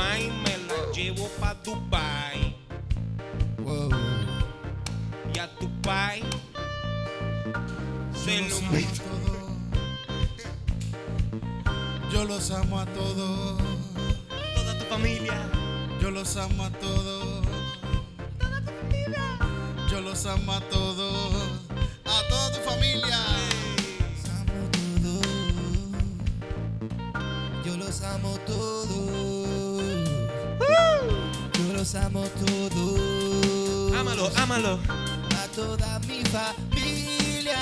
mai me la llevo pa' Dubai. Wow. Y a tu pai se Yo lo los amo a todos. Yo los amo a todos. toda tu familia. Yo los amo a todos. Yo los amo a todos. A toda tu familia. Los amo todos. Ámalo, ámalo. A toda mi familia.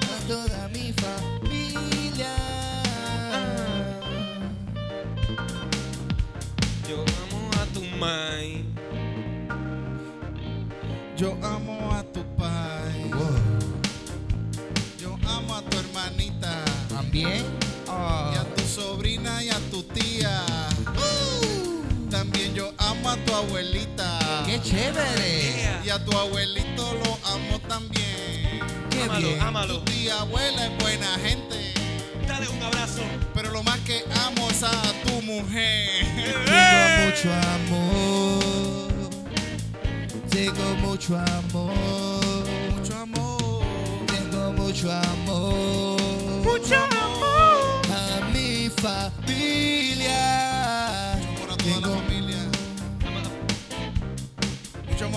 A toda mi familia. Yo amo a tu mai. Yo amo abuelita. ¡Qué chévere! Y a tu abuelito lo amo también. ¡Qué Ámalo, bien! Tu ámalo. tía abuela es buena gente. Dale un abrazo. Pero lo más que amo es a tu mujer. Tengo mucho amor. Tengo mucho amor. Mucho amor. Tengo mucho amor. Mucho amor. A mi familia.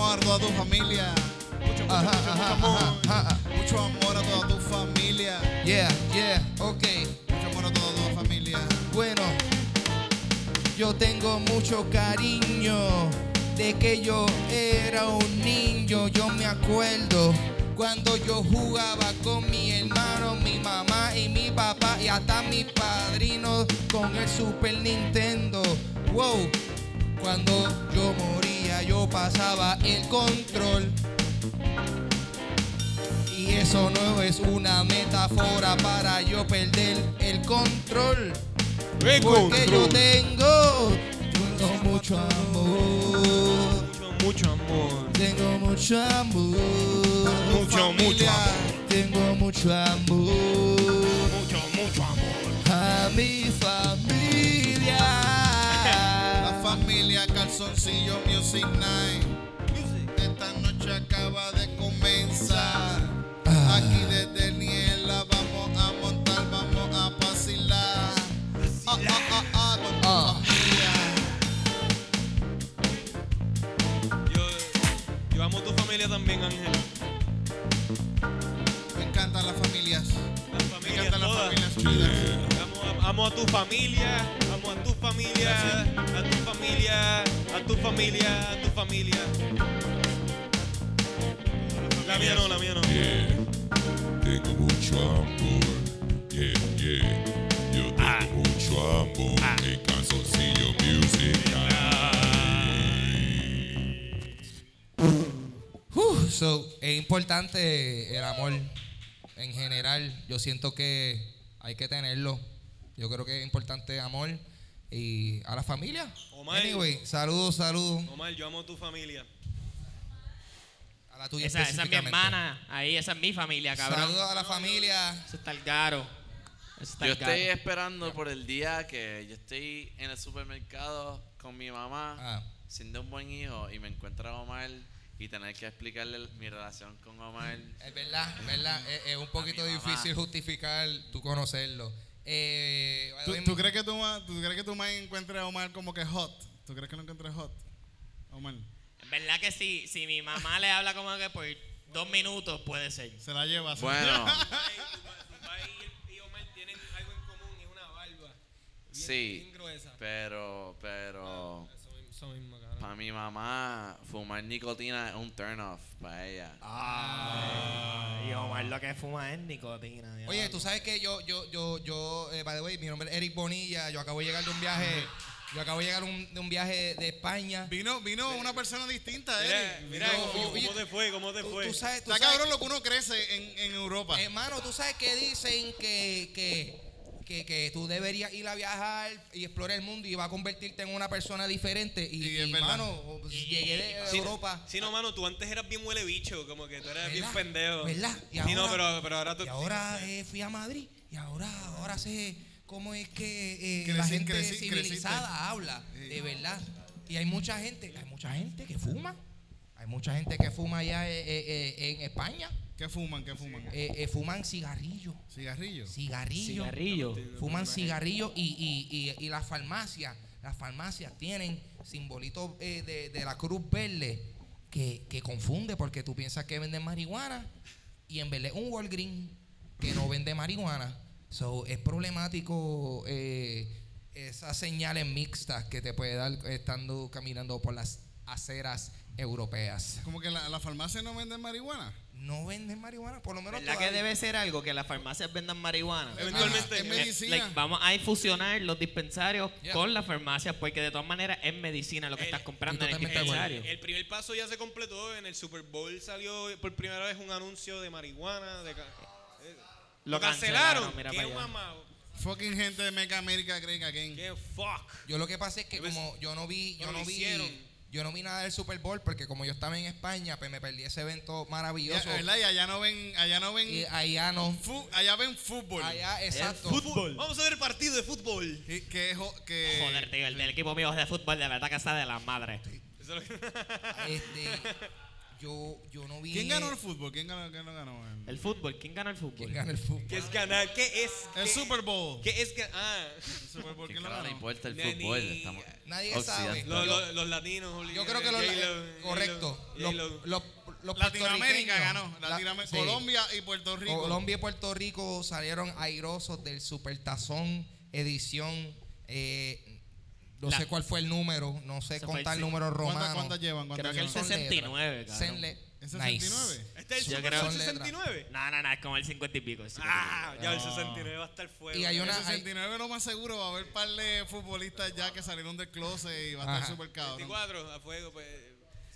Amor a toda tu familia. Ajá, ajá, ajá, ajá. Mucho amor a toda tu familia. Yeah, yeah, ok. Mucho amor a toda tu familia. Bueno, yo tengo mucho cariño de que yo era un niño. Yo me acuerdo cuando yo jugaba con mi hermano, mi mamá y mi papá y hasta mis padrinos con el Super Nintendo. Wow, cuando yo moría yo pasaba el control. Y eso no es una metáfora para yo perder el control. Porque yo tengo, tengo mucho amor. Mucho, mucho amor. Tengo mucho amor. Mucho, mucho amor. Tengo mucho amor. Mucho, mucho amor. A mi familia. Calzoncillo Music Night. Esta noche acaba de comenzar. Aquí desde Niela vamos a montar, vamos a vacilar. Ah, ah, ah, ah, con tu familia. Yo, yo amo tu familia también, Ángel. Me encantan las familias. Las Me familias encantan las todas. familias unidas. Amo, a- amo a tu familia, amo a tu familia, a tu familia, a tu familia, a tu familia. La mía no, la mía no. Yeah, tengo mucho amor. Yeah, yeah. Yo tengo mucho amor en calzoncillo music. Uh, so, es importante el amor en general. Yo siento que hay que tenerlo. Yo creo que es importante amor y a la familia. Omar. Anyway, saludos, saludos Omar, yo amo a tu familia. a la tuya Esa, esa es mi hermana, ahí, esa es mi familia, cabrón. Saludos a la familia. Eso está el garo. Eso está Yo el garo. estoy esperando por el día que yo estoy en el supermercado con mi mamá, Ah. siendo un buen hijo, y me encuentra Omar y tener que explicarle mi relación con Omar. Es verdad, es verdad. Es, es un poquito difícil justificar tu conocerlo. Eh, ¿Tú, hoy- tú crees que tu, ma- tú crees que tu mamá encuentre a Omar como que hot? ¿Tú crees que lo encuentre hot? Omar. En verdad que sí, si mi mamá le habla como que por dos minutos puede ser. Se la lleva. Bueno, y Omar tienen algo en común, es una barba. sí, pero, pero, Eso mismo, cabrón. Para mi mamá, fumar nicotina es un turn off para ella. Y Omar lo que fuma es nicotina. Oye, tú sabes que yo, yo, yo, yo, eh, by the way, mi nombre es Eric Bonilla. Yo acabo de llegar de un viaje, yo acabo de llegar un- de un viaje de España. Vino, vino una persona distinta, Mira, Eric. mira, Vino- ¿cómo, oye, cómo te fue? ¿Cómo te Tú, fue? tú sabes, tú Está sabes- cabrón lo que uno crece en, en Europa. hermano, tú sabes que dicen que, que, que, que tú deberías ir a viajar y explorar el mundo y va a convertirte en una persona diferente. Y, y, verdad. mano, pues, llegué de Sí, Europa. Sí, no, mano, tú antes eras bien huele bicho, como que tú eras bien pendejo. ¿Verdad? Y sí, no, ahora- pero, pero ahora tú. Y ahora eh, fui a Madrid y ahora, ahora sé, cómo es que eh, Creci- la gente civilizada creciste. habla, Sí. de verdad. Y hay mucha gente, hay mucha gente que fuma. Hay mucha gente que fuma allá eh, eh, en España. ¿Qué fuman? ¿Qué fuman? Eh, eh, fuman cigarrillo. ¿Cigarrillos? Cigarrillo. Cigarrillo. Fuman cigarrillos y, y, y, y las farmacias, las farmacias tienen simbolitos eh, de, de la cruz verde que, que confunde porque tú piensas que venden marihuana y en verdad es un Walgreen que no vende marihuana. So, es problemático eh, esas señales mixtas que te puede dar estando caminando por las aceras europeas. Como que la, la farmacia no venden marihuana. No venden marihuana, por lo menos ¿Verdad que debe ser algo que las farmacias vendan marihuana? Eventualmente. Es medicina. like, vamos a fusionar los dispensarios Yeah. con las farmacias porque de todas maneras es medicina lo que El- estás comprando en el dispensario. El primer paso ya se completó. En el Super Bowl salió por primera vez un anuncio de marihuana. De eh, Lo lo cancelaron. cancelaron, mira Qué mamá. Fucking gente de Make America Great Again. Qué fuck. Yo lo que pasa es que como yo no vi, yo no lo vi, hicieron. Yo no vi nada del Super Bowl porque como yo estaba en España, pues me perdí ese evento Ya, maravilloso. ¿verdad? Y allá no ven, allá no ven, Y allá no, fu- allá ven fútbol. allá exacto. Fútbol. Vamos a ver el partido de fútbol. Y que, es jo- que Joder, tío, el del equipo mío de fútbol de verdad que está de la madre. Es Este, yo, yo no vi. ¿Quién ganó el fútbol? ¿Quién ganó? ¿Quién lo ganó? El, El fútbol, ¿quién gana el fútbol? ¿Quién gana el fútbol? ¿Qué es ganar? ¿Qué es? el qué- Super Bowl. ¿Qué es ganar? Ah, El Super Bowl, ¿Quién ¿quién lo carajo le ganó? importa el Ni- fútbol? ni- Estamos Nadie sabe. occidentales. los, los- los latinos. Yo obligados. creo que los, J-Lo, eh, correcto. J-Lo, Los, J-Lo. los, los Latinoamérica puertorriqueños, ganó. la- Latinoam- sí. Colombia y Puerto Rico. Colombia y Puerto Rico salieron airosos del Supertazón edición. eh, no La- sé cuál fue el número, no sé contar el- números ¿Cuántas, romanos. cuántas llevan? ¿Cuántas Creo que el llevan? Son 69, letras. cabrón. Son le- ¿Es nice. 69? ¿Este es el Yo Super creo- Bowl Son letras. 69? No, no, no, es como el 50 y pico. el 50 y Ah, pico. ya el No. 69 va a estar fuego. Y hay En una- el 69 lo más seguro va a haber un par de futbolistas ya que salieron del closet y va a estar súper cabrón. 24 a fuego, pues.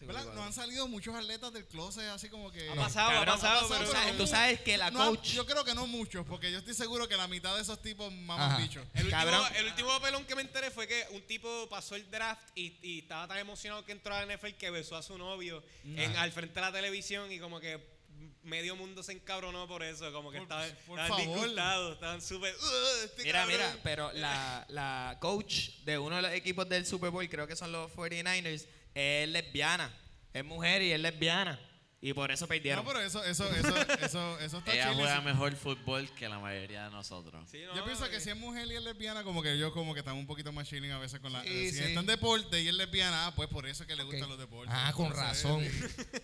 ¿Verdad? Nos han salido muchos atletas del closet así como que... Ha pasado, ha pasado, tú pero. sabes- tú sabes que la No, coach... yo creo que no muchos, porque yo estoy seguro que la mitad de esos tipos maman bichos. El último, el último papelón que me enteré fue que un tipo pasó el draft y, y estaba tan emocionado que entró a la NFL que besó a su novio en, al frente de la televisión y como que medio mundo se encabronó por eso, como que Por- estaban, por estaban disgustados, estaban súper... "Ugh, este Mira, cabrón". mira, pero la, la coach de uno de los equipos del Super Bowl, creo que son los 49ers, es lesbiana. Es mujer y es lesbiana. Y por eso perdieron. No, pero eso, eso, eso, eso, eso está Ella juega mejor fútbol que la mayoría de nosotros. Sí, no, Yo pienso que eh, si es mujer y es lesbiana, como que yo como que estamos un poquito más chilling a veces con la... Sí, eh, si sí. está en deporte y es lesbiana, ah, pues por eso es que le gustan los deportes. Ah, con razón.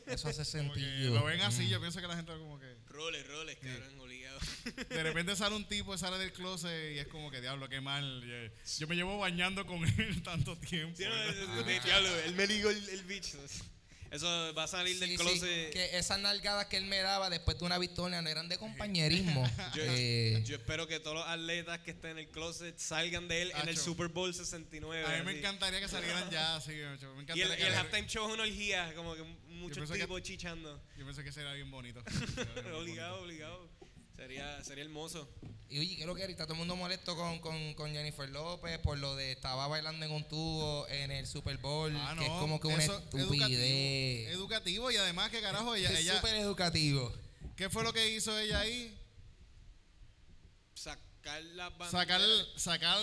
Eso hace sentido. lo ven así, yo pienso que la gente como que... Roles, roles, cabrón, De repente sale un tipo, sale del closet y es como que diablo, qué mal. y, eh, Yo me llevo bañando con él tanto tiempo. Sí, no, es- es- es- diablo, él me ligó el, el bicho. Eso va a salir Sí, del sí, closet. que esas nalgadas que él me daba después de una victoria no eran de compañerismo. Yo, Eh, yo espero que todos los atletas que estén en el closet salgan de él en el. Super Bowl 69. A mí me así. encantaría que salieran ya, así. macho, Me Y encantaría el, y el halftime show es una orgía, como que muchos que- tipos chichando. Yo pensé que sería bien bonito. Obligado, obligado. Sería, sería hermoso. y oye, creo que ahorita todo el mundo molesto con, con, con Jennifer López por lo de estaba bailando en un tubo en el Super Bowl, Ah, que es no, como que una estupidez. Educativo, educativo y además que carajo ella, es ella súper educativo. ¿qué fue lo que hizo ella ahí? Sacar las banderas. Sacar, sacar,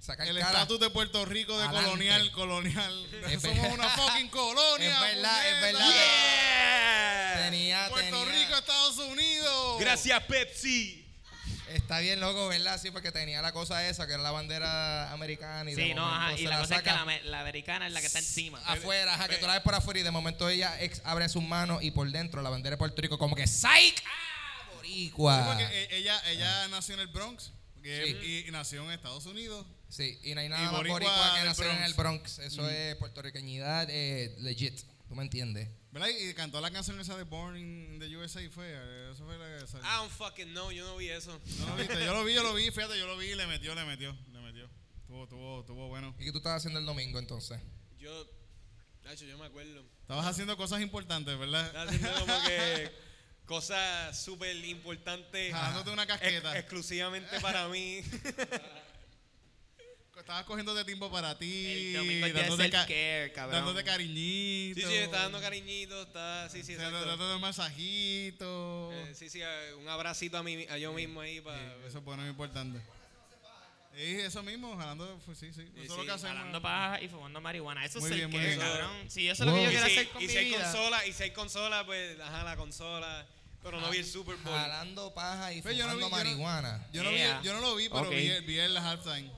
Sacar el estatus de Puerto Rico de Adelante. colonial, colonial. Es Somos verdad. una fucking colonia. Es verdad, es puñeta. verdad. Yeah. Tenía, Puerto tenía- Rico, Estados Unidos. Gracias, Pepsi. Está bien loco, ¿verdad? Sí, porque tenía la cosa esa, que era la bandera americana y de Sí, no, ajá. Y la cosa es que la, me- la americana es la que está encima. afuera, ajá, que tú la ves por afuera y de momento ella ex- abre sus manos y por dentro la bandera de Puerto Rico como que ¡Psych! ¡Ah! Sí, Boricua. porque e- ella, ella nació en el Bronx Sí. y, y nació en Estados Unidos. Sí, y no hay nada Y más boricua boricua que nacer en el Bronx. Eso es puertorriqueñidad eh, legit. ¿Tú me entiendes? ¿Verdad? Y cantó la canción esa de Born in the USA fue. eh, Eso fue la, esa- I don't fucking know, yo no vi eso. ¿No lo viste? Yo lo vi, yo lo vi, fíjate, yo lo vi y le metió, le metió, le metió. Tuvo, tuvo, tuvo bueno. ¿Y qué tú estabas haciendo el domingo entonces? Yo, Nacho, yo me acuerdo. Estabas haciendo cosas importantes, ¿verdad? Estaba haciendo como que cosas súper importantes. Jalándote una casqueta. ex- exclusivamente para mí. Estabas cogiendo de tiempo para ti, El domingo dándote, cabrón. dándote cariñito. Sí, sí, está dando cariñitos, está, sí, sí, exacto. Dándote masajito. Eh, sí, sí, eh, un abracito a, mí, a yo mismo ahí para... Eso es bueno, es importante. Sí, eso mismo, jalando, pues, sí, sí. Eso es lo que hacemos. Jalando paja y fumando marihuana. Eso Muy es bien, el que, cabrón. Si eso es lo que yo quiero si, hacer con y mi si hay vida. consola, y si hay consola, pues, ajá, la consola. Pero no vi el Super Bowl. Jalando paja y Pues yo no fumando vi- yo no- marihuana. Yo no, Yeah. vi, yo no lo vi, pero vi, vi el halftime.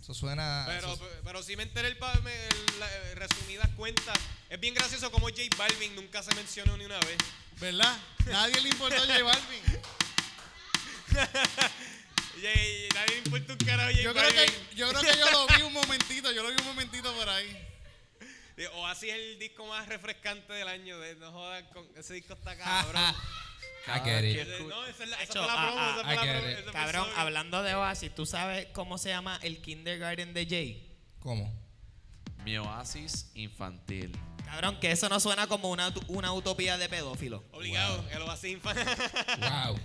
Eso suena. Pero, eso- pero sí me enteré el, el- la- eh, resumidas cuentas. Es bien gracioso como J Balvin nunca se mencionó ni una vez. ¿Verdad? Nadie le importó a J Balvin. Nadie le importa un carajo Yo creo, que, yo creo que yo lo vi un momentito, yo lo vi un momentito por ahí. O así es el disco más refrescante del año. De, no jodas, con, ese disco está cabrón. I get it. Ese- no, esa, es la, esa Hecho, fue la ah, promo. ah, esa I fue la get promo, it. ese fue Cabrón, hablando de Oasis, ¿tú sabes cómo se llama el kindergarten de Jay? ¿Cómo? Mi oasis infantil. Cabrón, que eso no suena como una, una utopía de pedófilo. Obligado, el Oasis Infan. Wow.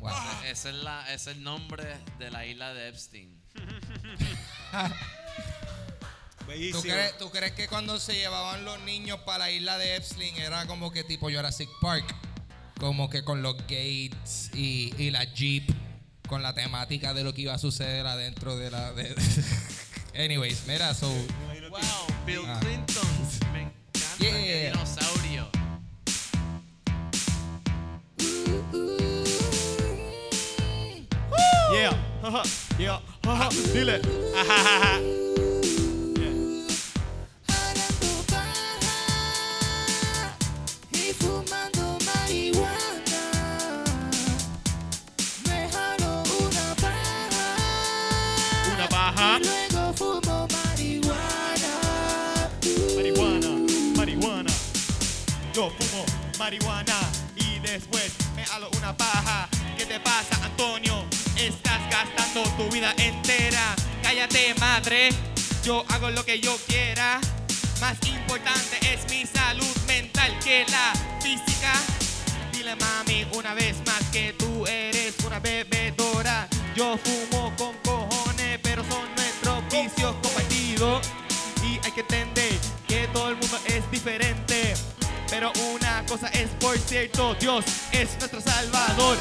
Wow. Ese es, la, ese es el nombre de la isla de Epstein. ¿Tú crees, tú crees que cuando se llevaban los niños para la isla de Epstein era como que tipo Jurassic Park? Como que con los gates y, y la Jeep, con la temática de lo que iba a suceder adentro de la. de- Anyways, mira, so. Wow, Bill Ah. Clinton. Me encanta Yeah. qué dinosaurio. Yeah, haha, yeah, haha, dile. Jalando paja y fumando marihuana. Me jalo una paja. Una paja. y Luego fumo marihuana. Marihuana, marihuana. Yo fumo marihuana y después me halo una paja. ¿Qué te pasa, Antonio? Estás gastando tu vida entera. Cállate, madre. Yo hago lo que yo quiera. Más importante es mi salud mental que la física. Dile mami una vez más que tú eres una bebedora. Yo fumo con cojones, pero son nuestros vicios compartidos. Y hay que entender que todo el mundo es diferente. Pero una cosa es por cierto, Dios es nuestro salvador.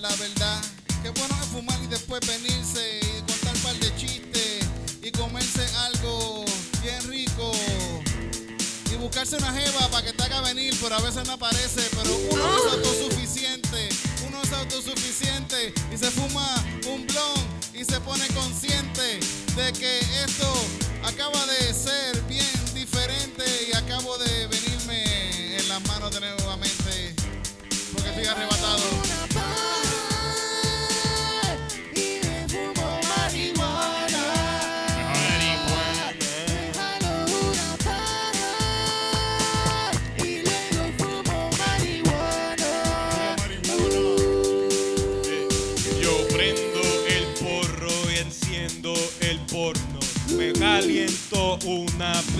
La verdad. Qué bueno es fumar y después venirse y contar un par de chistes y comerse algo bien rico. Y buscarse una jeva para que te haga venir, pero a veces no aparece. Pero uno es autosuficiente, uno es autosuficiente y se fuma un blon y se pone consciente de que esto acaba de ser bien diferente y acabo de venirme en las manos de nuevamente porque estoy arrebatado.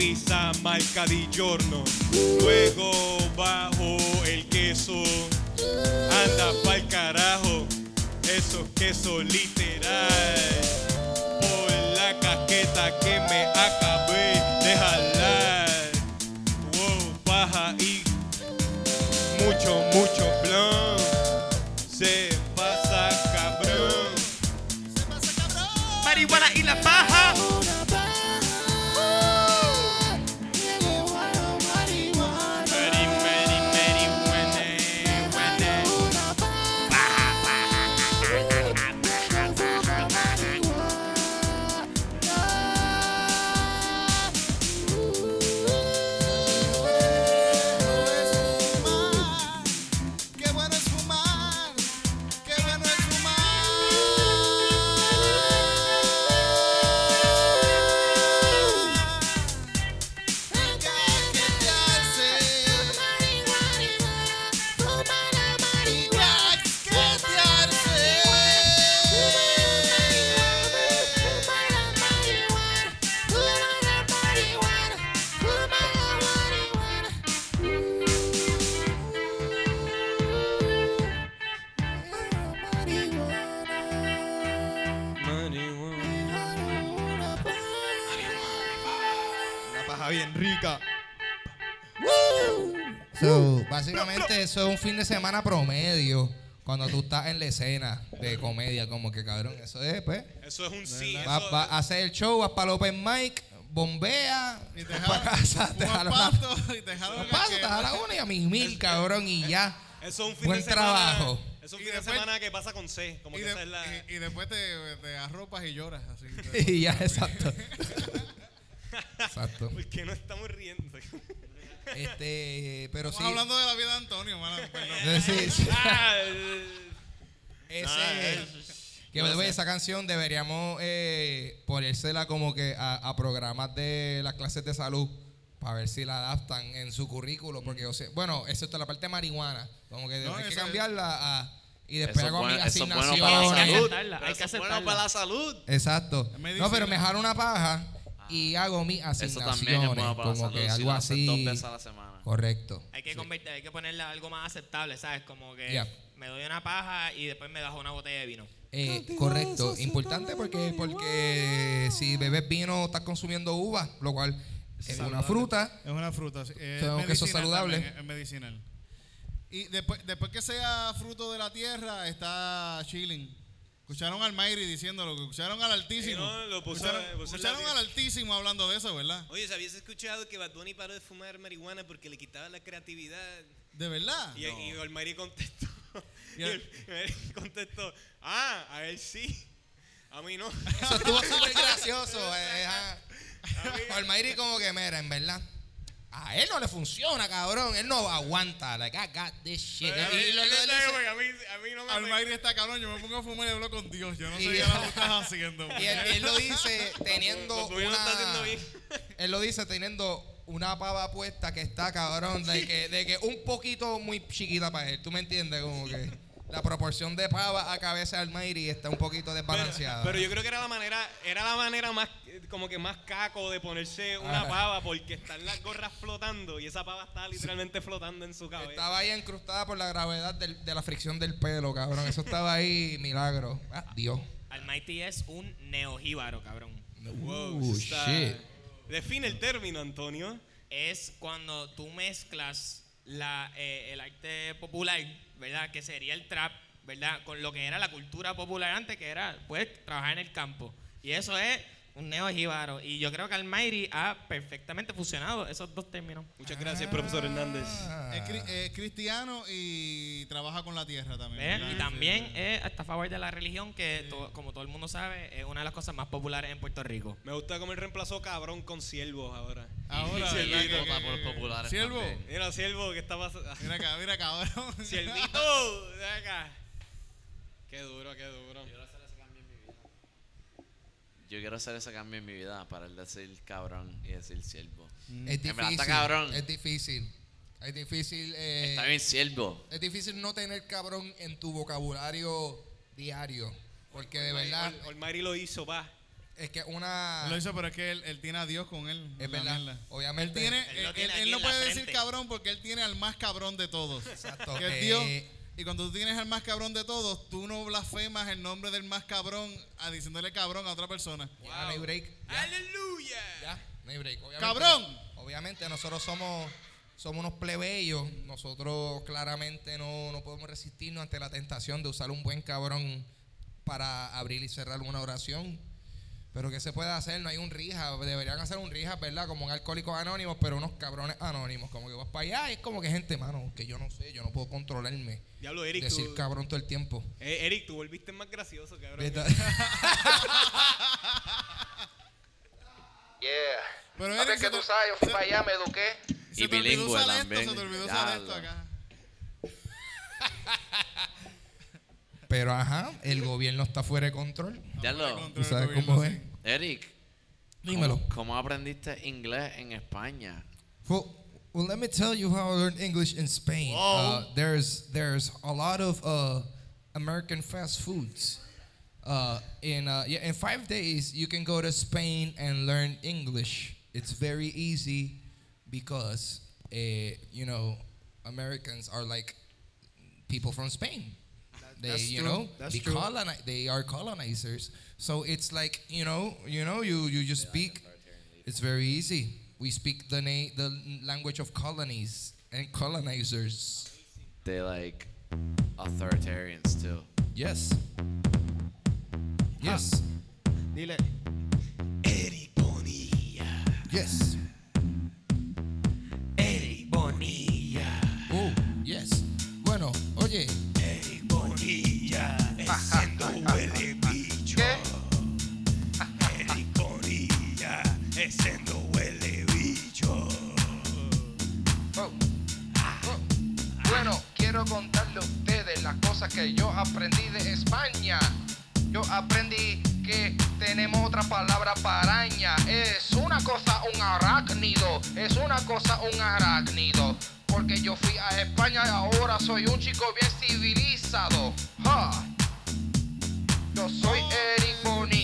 Pizza marca di giorno. Luego bajo el queso. Anda pa'l carajo. Eso es queso literal. Por la casqueta que me acabé de jalar. Wow, paja y mucho, mucho Eso es un fin de semana promedio cuando tú estás en la escena de comedia, como que cabrón, eso es, pues. Eso es un sí. Vas eso- va a hacer el show, vas para el open mic, bombea, Y te para casa, te fumas jala una- y te jala Los una te y a mis mil, cabrón, y ya. Eso es un fin Buen de semana. trabajo. Eso es un Y fin de semana que pasa con C. Como Y, que de- esa es la. y- y después te, te arropas y lloras así. Y ya, exacto. Exacto. ¿Por qué no estamos riendo? Este, pero sí. Estamos hablando de la vida de Antonio, mano. perdón. Sí, sí. Ah, eh, Ese, que the way, esa canción deberíamos eh, ponérsela como que a, a programas de las clases de salud para ver si la adaptan en su currículo. Porque, o sea, bueno, excepto la parte de marihuana, como que No, hay que cambiarla a, y después es hago eso es bueno para la Hay que salud. aceptarla, hay Eso que es bueno aceptarla. para la salud. Exacto. No, pero me jalo una paja y hago mis Eso asignaciones. también es bueno para la como que algo así. dos veces a la semana. Correcto. Hay que, Sí. convertir- hay que ponerla algo más aceptable, ¿sabes? Como que me doy una paja y después me bajo una botella de vino. Eh, correcto, importante porque porque si bebes vino estás consumiendo uva, lo cual es una fruta. Es una fruta. sí. Es Sabemos que eso es medicinal saludable. también, Es medicinal. Y después, después que sea fruto de la tierra, está chilling. Escucharon al Mayri diciéndolo, escucharon al Altísimo. No, lo puso- escucharon puso al Altísimo hablando de eso, ¿verdad? Oye, ¿sabías escuchado que Bad Bunny paró de fumar marihuana porque le quitaba la creatividad? ¿De verdad? Y, y Olmairi contestó. Y Y el- Olmairi contestó, ah, a él sí. A mí no. Eso estuvo súper gracioso. eh, ajá. Almairi como que, mira, en verdad, a él no le funciona, cabrón. Él no aguanta. Like, I got this shit. Y lo- lo- lo- a, mí, a mí no me Al Mayri está cabrón, yo me pongo a fumar y hablo con Dios. Yo no sé Y- qué es lo que estás haciendo. y él, él lo dice teniendo lo está haciendo una... bien. Él lo dice teniendo una pava puesta que está cabrón, de que, de que un poquito muy chiquita para él. ¿Tú me entiendes? Como que la proporción de pava a cabeza de Almighty está un poquito desbalanceada. Pero yo creo que era la manera, era la manera más, como que más caco de ponerse una pava porque están las gorras flotando y esa pava está literalmente flotando en su cabeza. Estaba ahí encrustada por la gravedad del- de la fricción del pelo, cabrón. Eso estaba ahí, milagro. Ah, Dios. Almighty es un neojíbaro, cabrón. Wow, Uh, está- shit. Define el término, Antonio. Es cuando tú mezclas la, eh, el arte popular, ¿verdad? Que sería el trap, ¿verdad? Con lo que era la cultura popular antes, que era, pues, trabajar en el campo. Y eso es un neojíbaro. Y yo creo que Almighty ha perfectamente fusionado esos dos términos. Muchas gracias, profesor Hernández. Ah. Es, cri- es cristiano y trabaja con la tierra también. Y también es hasta a favor de la religión, que to- como todo el mundo sabe, es una de las cosas más populares en Puerto Rico. Me gusta cómo él reemplazó cabrón con siervos ahora. Ahora, Que- que- que- populares Siervo. también. Mira, siervo, ¿qué está pasando? Mira acá, mira cabrón. Siervito, ven acá. Qué duro, qué duro. Yo quiero hacer ese cambio en mi vida para el decir cabrón y decir siervo. Es En verdad difícil. está cabrón. Es difícil. Es difícil. eh, Está bien siervo. Es difícil no tener cabrón en tu vocabulario diario. Porque de verdad Ol- Olmairi lo hizo, pa. es que una. Lo hizo, pero es que él, él tiene a Dios con él. Es verdad. mierda. Obviamente. Él, tiene, Él lo él- tiene él aquí no puede decir cabrón porque él tiene al más cabrón de todos. Exacto. Que es eh, Dios. Y cuando tú tienes al más cabrón de todos, tú no blasfemas el nombre del más cabrón a diciéndole cabrón a otra persona. ya, no hay break. Ya, ¡Aleluya! ya, no hay break. Obviamente- ¡Cabrón! Obviamente nosotros somos. Somos unos plebeyos. Nosotros claramente no, no podemos resistirnos ante la tentación de usar un buen cabrón para abrir y cerrar una oración. Pero ¿qué se puede hacer? No hay un rija. Deberían hacer un rija, ¿verdad? Como en Alcohólicos Anónimos, pero unos cabrones anónimos. Como que vas para allá y es como que gente, mano, que yo no sé, yo no puedo controlarme. Diablo, Eric, Decir tú, cabrón todo el tiempo. eh, Eric, tú volviste más gracioso, cabrón. Yeah. Pero Eric, que se tú te- sabes, yo fui para allá, me eduqué. Se Y bilingüe usar también. esto, se te olvidó usar esto acá. Pero ajá, el gobierno está fuera de control. Ya lo. ¿Tú sabes cómo es? Eric, Dímelo. ¿cómo, cómo aprendiste inglés en España? Well, well, let me tell you how I learned English in Spain. Uh, there's there's a lot of uh, American fast foods. Uh, in uh, yeah, in five days you can go to Spain and learn English. It's very easy because uh, you know Americans are like people from Spain. They, that's you true. know, That's they true. coloni- they are colonizers. So it's like you know, you know, you you just speak. It's very easy. We speak the na- the language of colonies and colonizers. They like authoritarians too. Yes. Yes. Dile. Eric Bonilla. Yes. Eric Bonilla. Oh, yes. Bueno, oye, Bonilla. Siendo huele bicho. Oh. Oh. Bueno, quiero contarle a ustedes las cosas que yo aprendí de España. Yo aprendí que tenemos otra palabra para araña. Es una cosa un arácnido. Es una cosa un arácnido. Porque yo fui a España y ahora soy un chico bien civilizado. Ja. Yo soy Eric Bonilla.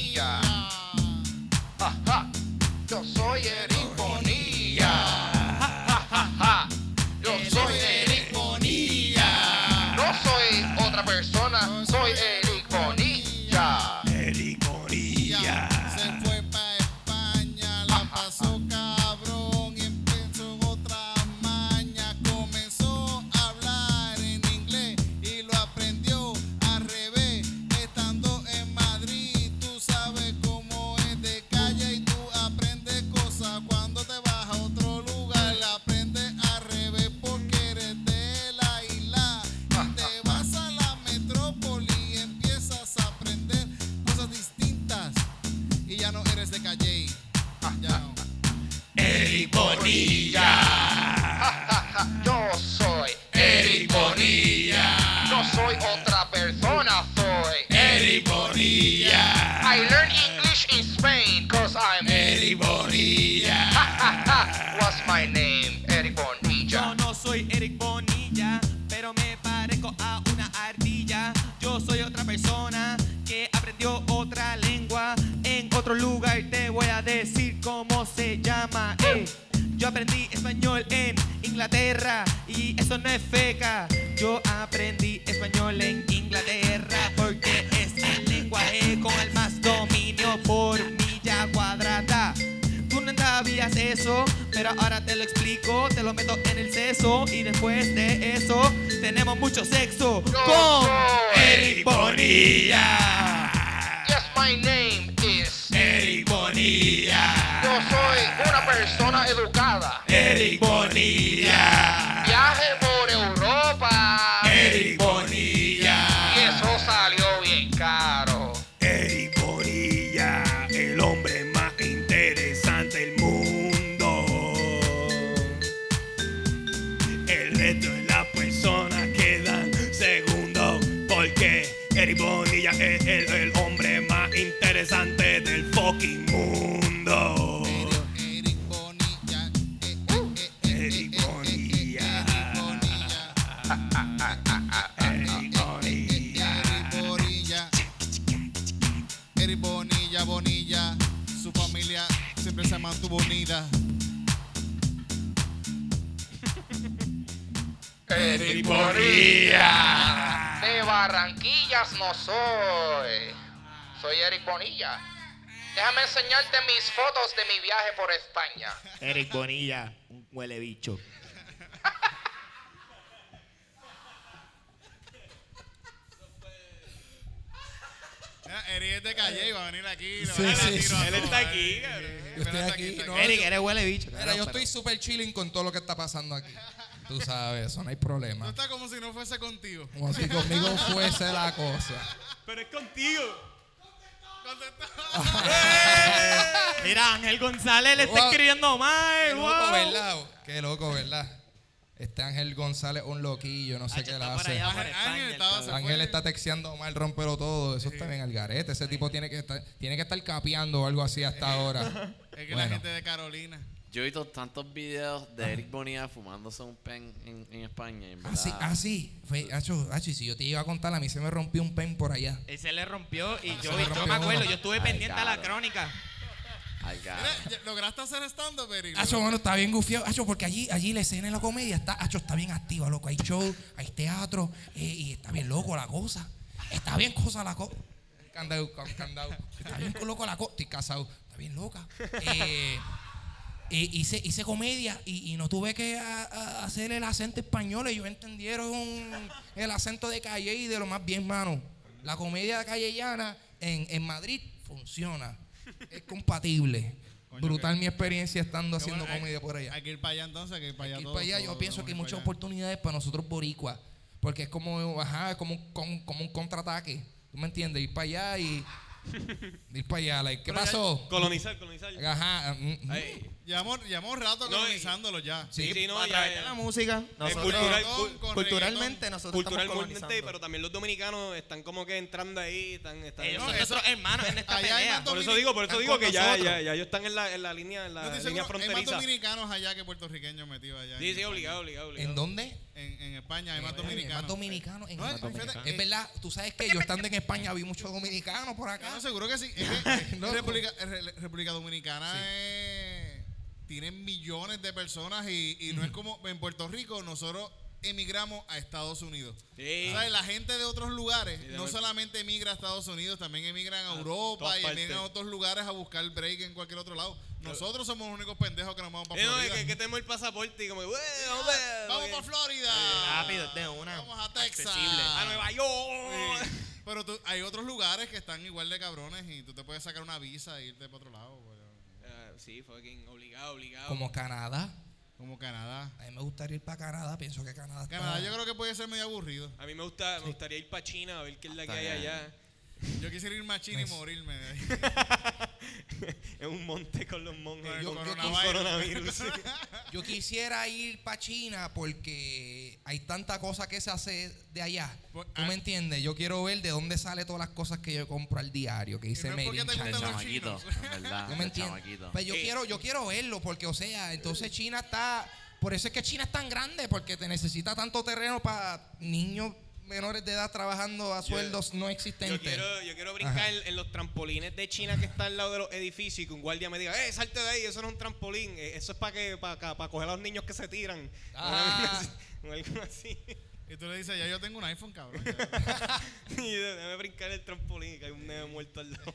Yo soy Eric my name? Eric Yo Bonilla. no soy Eric Bonilla, pero me parezco a una ardilla. Yo soy otra persona que aprendió otra lengua. En otro lugar te voy a decir cómo se llama. eh. Yo aprendí español en Inglaterra y eso no es feca. Sabías eso, pero ahora te lo explico, te lo meto en el seso y después de eso tenemos mucho sexo con Eric Bonilla. Yes, my name is. Eric Bonilla. Yo soy una persona educada. Eric Bonilla. Viaje por Europa. Mantuvo unida. Eric Bonilla. De Barranquillas no soy. Soy Eric Bonilla. Déjame enseñarte mis fotos de mi viaje por España. Eric Bonilla, un huele bicho. Mira, Eric es de calle y va a venir aquí. Sí, sí, Él está aquí, cabrón. Yo estoy aquí. no, Eric, yo- eres huele bicho. Mira, yo pero- estoy súper chilling con todo lo que está pasando aquí. Tú sabes, eso no hay problema. Tú estás como si no fuese contigo. Como si conmigo fuese la cosa. Pero es contigo. Mira, Ángel González le está Wow. escribiendo Qué mal. loco, wow. ¿verdad? Qué loco, ¿verdad? Este Ángel González, un loquillo, no sé qué le está hace. Ángel- España, Ángel está texteando mal, rompero todo. Eso está bien al garete. Ese tipo tiene que estar, tiene que estar capeando o algo así hasta ahora. Es que la gente de Carolina. Yo he visto tantos videos de Eric Bonilla fumándose un pen en, en España. en Ah, sí, ah, sí. Fue, acho, acho, y si yo te iba a contar, a mí se me rompió un pen por allá. Él se le rompió y yo, le yo rompió me acuerdo, uno. yo estuve Ay, pendiente a la crónica. Mira, ¿Lograste hacer stand-up, Eric? Acho, bueno, está bien gufiado. Acho, porque allí, allí la escena de la comedia está, acho, está bien activa, loco. Hay show, hay teatro, eh, y está bien loco la cosa. Está bien cosa la cosa. Candado, candado. Está bien loco la cosa. Estoy casado. Está bien loca. Eh, eh, hice, hice comedia y, y no tuve que a- a- hacer el acento español. Ellos entendieron el acento de calle y de lo más bien, mano. La comedia callellana en, en Madrid funciona. Es compatible. Coño, Brutal que- mi experiencia estando haciendo bueno, hay- comedia por allá. Hay que ir para allá entonces, hay que ir para allá. Ir todos, para allá, yo pienso que hay ir muchas oportunidades para nosotros boricuas. Porque es como, ajá, es como un, con- como un contraataque. ¿Tú me entiendes? Ir para allá y. ir para allá. like, ¿Qué Pero pasó? Colonizar, colonizar. Ajá. mm, mm. Llevamos, llevamos rato No, colonizándolo ya. sí, sí, no, a ya, través ya. de la música, nosotros, cultural- Con- con culturalmente nosotros estamos Culturalmente, colonizando. pero también los dominicanos están como que entrando ahí, están, están Ellos son eso- nuestros hermanos en esta allá hay pelea. por eso digo, por eso digo que ya, ya, ya ellos están en la, en la línea, en la línea seguro, hay más fronteriza. dominicanos allá que puertorriqueños metidos allá. Sí, en sí, obligado, obligado, obligado. ¿En dónde? En, en España hay más dominicanos. Más dominicanos. en España. Es eh, verdad, tú sabes que yo estando en España vi muchos dominicanos por acá. No, seguro que sí. Es que, eh, eh, Re- República Dominicana es- tiene millones de personas y, y no es como en Puerto Rico nosotros emigramos a Estados Unidos. Sí. ¿Sabes? La gente de otros lugares no solamente emigra a Estados Unidos, también emigran a A Europa y emigran a otros lugares a buscar break en cualquier otro lado. Nosotros somos los únicos pendejos que nos vamos para Eh, no, es Florida. que, que tenemos el pasaporte y como, "Güey, Ah, vamos, Vamos ok". para Florida. Rápido, de una. Vamos a Texas. Accesible. A Nueva York. Sí. Pero tú- hay otros lugares que están igual de cabrones y tú te puedes sacar una visa e irte para otro lado. Ah, sí, fucking obligado, obligado. Como Canadá. Como Canadá. A mí me gustaría ir para Canadá. Pienso que Canadá está... Canadá yo creo que puede ser medio aburrido. A mí me gusta, me gustaría ir para China a ver qué es la que Está hay allá. Yo quisiera ir más chino y morirme de ahí. en un monte con los monjes. Con el con coronavirus. coronavirus. Yo quisiera ir para China porque hay tanta cosa que se hace de allá. Pues, ¿Tú ah. me entiendes? Yo quiero ver de dónde sale todas las cosas que yo compro al diario, que dice no es porque Made in te El China. gustan los chamaquito, chinos. en verdad. ¿Tú me entiendes? chamaquito. Pues yo Eh. quiero, yo quiero verlo, porque, o sea, entonces China está. Por eso es que China es tan grande, porque te necesita tanto terreno para niños menores de edad trabajando a sueldos no Yo existentes. quiero, yo quiero brincar en los trampolines de China que están al lado de los edificios y que un guardia me diga, eh, salte de ahí, eso no es un trampolín, eh, eso es para que para coger a los niños que se tiran. Ah. O algo así. Y tú le dices, ya yo tengo un iPhone, cabrón. y déjame brincar el trampolín y que hay un nene muerto al lado.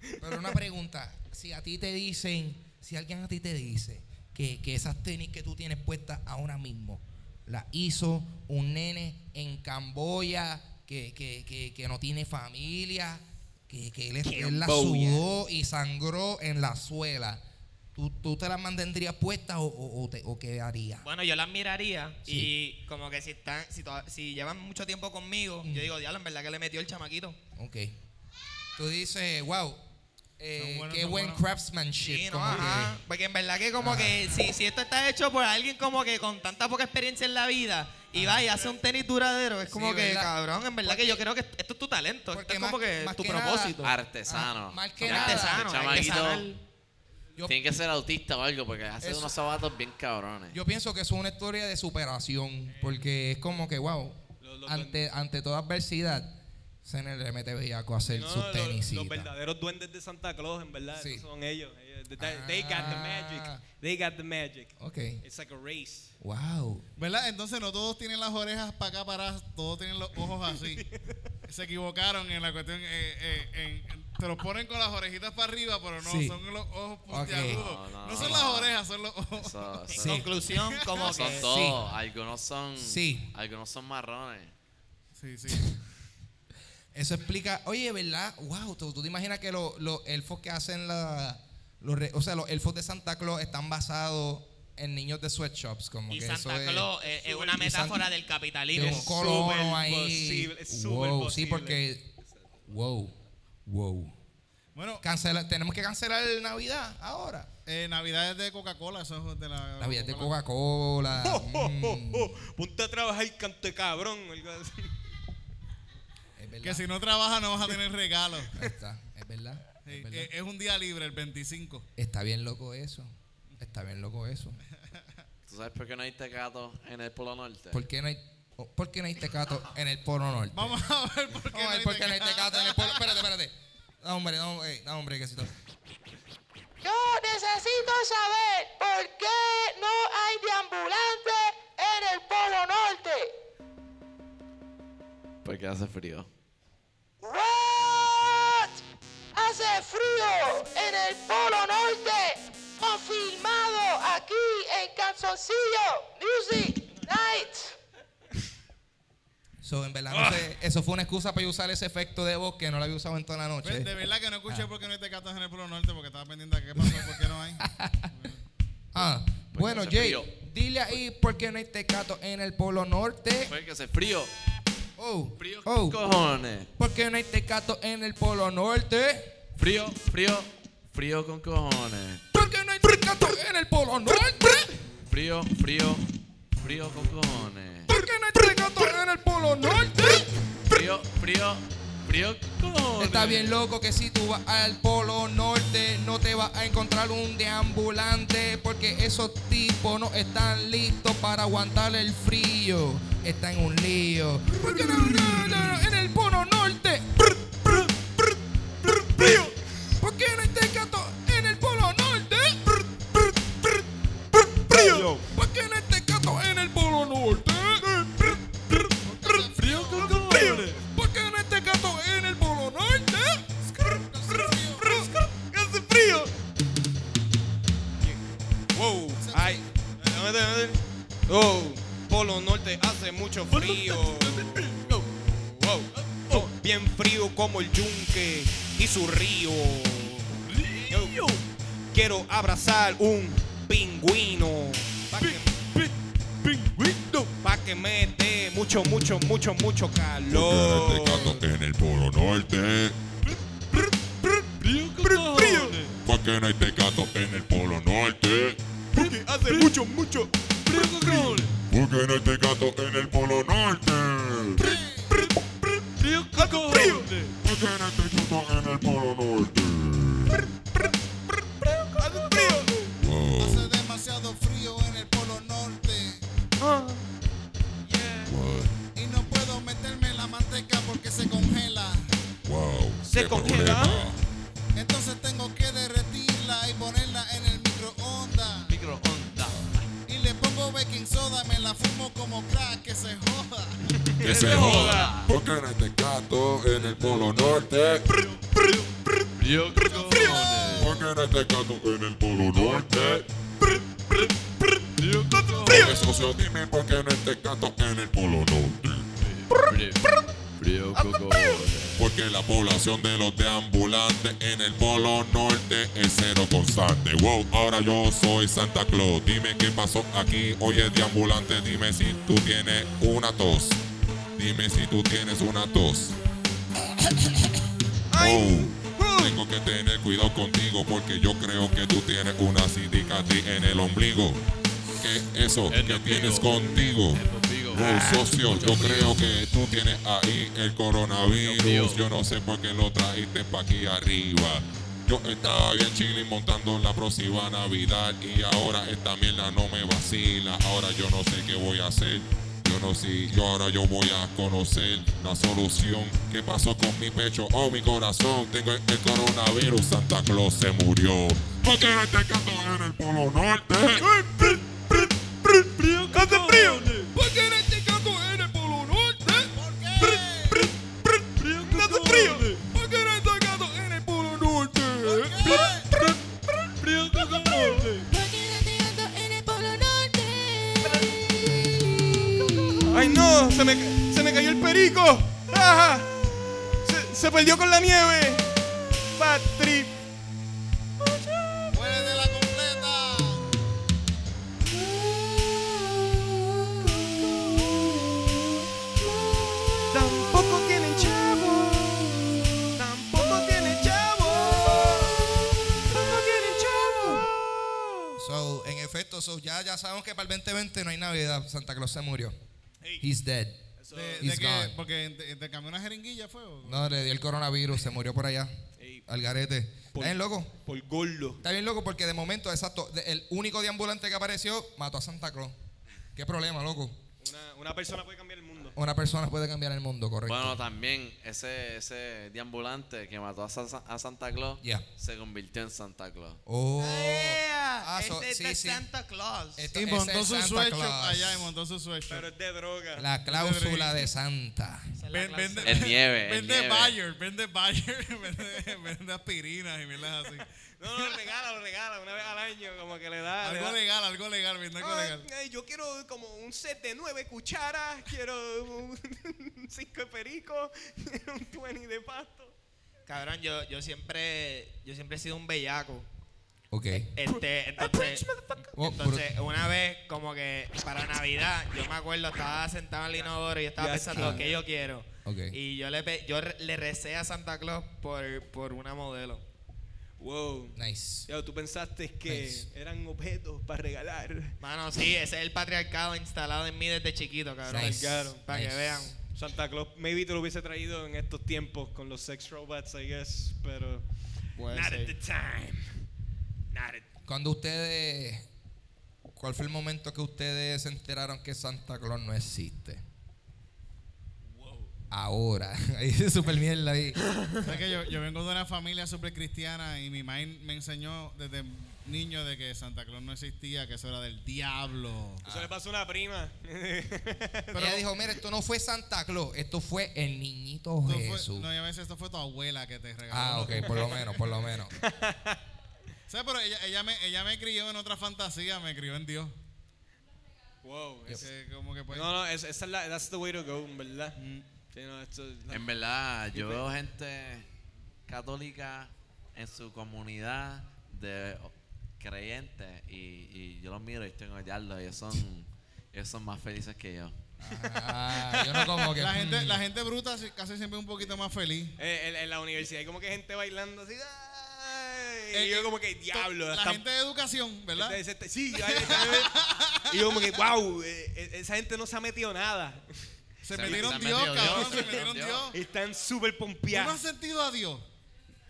Pero una pregunta, si a ti te dicen, si alguien a ti te dice que, que esas tenis que tú tienes puestas ahora mismo, las hizo un nene en Camboya que, que, que, que no tiene familia, que, que él, él la sudó y sangró en la suela, ¿tú, tú te las mantendrías puestas o, o, o te- o qué harías? Bueno, yo las miraría Sí. y como que si están, si, toda- si llevan mucho tiempo conmigo, Mm. yo digo, diablo, en verdad que le metió el chamaquito. Ok. Tú dices, wow, eh, buenos, qué buen buenos. craftsmanship. Sí, no, como que- ajá. Porque en verdad que como que si, si esto está hecho por alguien como que con tanta poca experiencia en la vida y va y hace un tenis duradero, es como Sí, que, ¿verdad? cabrón, en verdad Porque- que yo creo que esto es tu talento, esto es como más- que más tu que nada- propósito. Artesano. Ah, más que nada. artesano. Yo- Tiene que ser autista o algo porque hace Eso- unos zapatos bien cabrones. Yo pienso que es una historia de superación, porque es como que, wow, Los- los ante, ante toda adversidad, le mete bellaco a hacer No, sus los, tenisitas. los verdaderos duendes de Santa Claus, en verdad, Sí. son ellos. ellos they, they got the Ah. magic. They got the magic. Ok, It's like a race. wow. ¿Verdad? Entonces no todos tienen las orejas para acá paradas, todos tienen los ojos así. Se equivocaron en la cuestión. eh, eh, en- en- te los ponen con las orejitas para arriba, pero no, Sí. son los ojos puntiagudos. No, no, No, son no. las orejas, son los ojos. Eso- En eso- Sí. conclusión, como son que todos. Algunos son. Sí. Algunos son marrones. Sí, sí. Eso explica, oye, ¿verdad? Wow, ¿tú, tú te imaginas que lo- los elfos que hacen la... los re- o sea, los elfos de Santa Claus están basados en niños de sweatshops, como y que Santa eso es- Claus es, es una San- metáfora del de capitalismo. un colono ahí. posible, es súper wow, sí, posible. porque... Wow, wow. Bueno, Cancela, tenemos que cancelar Navidad ahora. eh, Navidades de Coca-Cola, eso es de la. Navidad de Coca-Cola. Coca-Cola. mm, Ponte a trabajar, cante cabrón. algo así. Verdad. Que si no trabajas no vas a tener regalos. Ahí está, es verdad. Sí, es verdad. eh, es un día libre, el 25. Está bien loco eso. Está bien loco eso. ¿Tú sabes por qué no hay tecato en el Polo Norte? ¿Por qué no hay, oh, por qué no hay tecato en el Polo Norte? Vamos a ver por qué. Vamos a ver no por qué no hay tecato. en el Polo Espérate, espérate. Da hombre, da hombre, da hombre, que Yo necesito saber por qué no hay deambulante en el Polo Norte. Porque hace frío. What? Hace frío en el Polo Norte. Confirmado. Canzoncillo Music Night. So, en verdad, no sé, eso fue una excusa para yo usar ese efecto de voz que no lo había usado en toda la Ve, noche. De verdad que no escuché por qué no hay tecatos en el Polo Norte porque estaba pendiente de qué pasó, por qué no hay. Ah, bueno, Jay, frío. dile ahí por qué no hay tecato en el Polo Norte. Fue que hace frío. Oh, Frío oh, cojones. ¿por qué no hay tecato en el Polo Norte? Frío, frío, frío con cojones. ¿Por qué no hay tecato en el Polo Norte? Frío, frío, frío con cojones. ¿Por qué no hay tecato en el Polo Norte? Frío, frío, frío. Está bien loco que si tú vas al Polo Norte no te vas a encontrar un deambulante porque esos tipos no están listos para aguantar el frío. Está en un lío. ¿Por qué no, no, no, en el Polo Norte? ¿Por Oh, Polo Norte hace mucho frío. Wow. Oh, bien frío como el yunque y su río. Yo quiero abrazar un pingüino. Pa' que, pa' que me dé mucho, mucho, mucho, mucho Porque no hay calor. en el Polo Norte. Cojones. Porque no hay tecato en el Polo Norte. Porque hace mucho, mucho. Porque no hay tecato en el Polo Norte. Porque no hay tecato en el Polo Norte. Hace frío. Wow, Hace demasiado frío en el Polo Norte wow. y no puedo meterme en la manteca porque se congela. Wow, ¿Se congela? problema. Como crack, que se joda. Que se joda. Porque no hay tecato en el Polo Norte. No hay tecato en el Polo Norte. Socio, dime por qué no hay tecato en el Polo Norte. Frío. Porque la población de los deambulantes en el Polo Norte es cero constante. Wow, ahora yo soy Santa Claus. Dime qué pasó aquí. Oye, deambulante, dime si tú tienes una tos. Dime si tú tienes una tos. Oh, tengo que tener cuidado contigo porque yo creo que tú tienes una cicatriz en el ombligo. ¿Qué eso El que ombligo. tienes contigo? Oh, socio, yo creo que tú tienes ahí el coronavirus. Yo no sé por qué lo trajiste pa' aquí arriba. Yo estaba bien chilling montando la próxima Navidad y ahora esta mierda no me vacila. Ahora yo no sé qué voy a hacer. Yo no sé, yo ahora yo voy a conocer la solución. ¿Qué pasó con mi pecho? Oh, mi corazón. Tengo el coronavirus. Santa Claus se murió. ¿Por qué no te canto en el Polo Norte? Se me, se me cayó el perico. ¡Ah! Se, se perdió con la nieve. Muere de la completa. Tampoco tienen chavo. Tampoco tienen chavo. Tampoco tienen chavo. So, en efecto, so, ya, ya sabemos que para el 2020 no hay Navidad. Santa Claus se murió. He's dead. De, de He's que, gone. porque te, te cambió una jeringuilla, ¿fue? o? No, le dio el coronavirus, se murió por allá. Ey. Al garete. Por- ¿Está bien loco? Por gordo. Está bien loco porque de momento, exacto, de- el único deambulante que apareció mató a Santa Claus. ¿Qué problema, loco? Una, una persona puede cambiar el mundo. Una persona puede cambiar el mundo, correcto. Bueno, también ese, ese deambulante que mató a, Sa- a Santa Claus Ya. se convirtió en Santa Claus. Oh. Yeah, Ah, so- ese es sí, de sí. Santa Claus. Esto- Y ese montó es su Santa Claus. allá y montó su sweatshirt. Pero es de droga. La cláusula de Santa. Esa es la Ven- clase. vende, Es nieve, es Vende nieve. Bayer, vende Bayer, vende, vende aspirinas y mierdas así. No, no, regala, lo regala una vez al año, como que le da. le Algo da- legal, algo legal, viendo algo Ay, legal. ay, yo quiero como un set de nueve cucharas, quiero un cinco de perico, un 20 de pasto. Cabrón, yo, yo siempre yo siempre he sido un bellaco. Ok. Este, entonces, Oh, entonces una vez como que para Navidad, yo me acuerdo, estaba sentado en el inodoro y yo estaba pensando qué yo quiero. Ok. Y yo le yo le recé a Santa Claus por, por una modelo. Wow. Nice. Ya, tú pensaste que Nice. eran objetos para regalar. Mano, sí, ese es el patriarcado instalado en mí desde chiquito, cabrón. Nice. Para que vean. Santa Claus, maybe te lo hubiese traído en estos tiempos con los sex robots, I guess, pero. Puede not ser. at the time. Not at Cuando ustedes. ¿Cuál fue el momento que ustedes se enteraron que Santa Claus no existe? Ahora. Es súper mierda ahí. ¿Sabes que yo, yo vengo de una familia súper cristiana y mi mamá me enseñó desde niño de que Santa Claus no existía, que eso era del diablo. Eso le pasó a una prima. Ella dijo, mira, esto no fue Santa Claus, esto fue el niñito Esto fue- Jesús. no, ya veces esto fue tu abuela que te regaló. ah, ok, por lo menos, por lo menos. ¿Sabes? Pero ella, ella, me, ella me crió en otra fantasía, me crió en Dios. wow. es- Que como que pues, no, no, es- esa es la, that's the way to go, verdad. Mm. Sí, no, esto- En verdad, yo veo gente católica en su comunidad de creyentes y, y yo los miro y estoy con ellos son, ellos son más felices que yo. Ah, yo no como que. la, gente, mm. la gente bruta casi siempre un poquito más feliz. Eh, en, en la universidad hay como que gente bailando así. ¡ay! Eh, y yo eh, como que diablo. La gente de educación, ¿verdad? este- este- sí, y yo como que, wow, eh, esa gente no se ha metido nada. Se Se metieron Dios, cabrón, se metieron Dios. Están súper ¿Tú no has pompeados. sentido a Dios?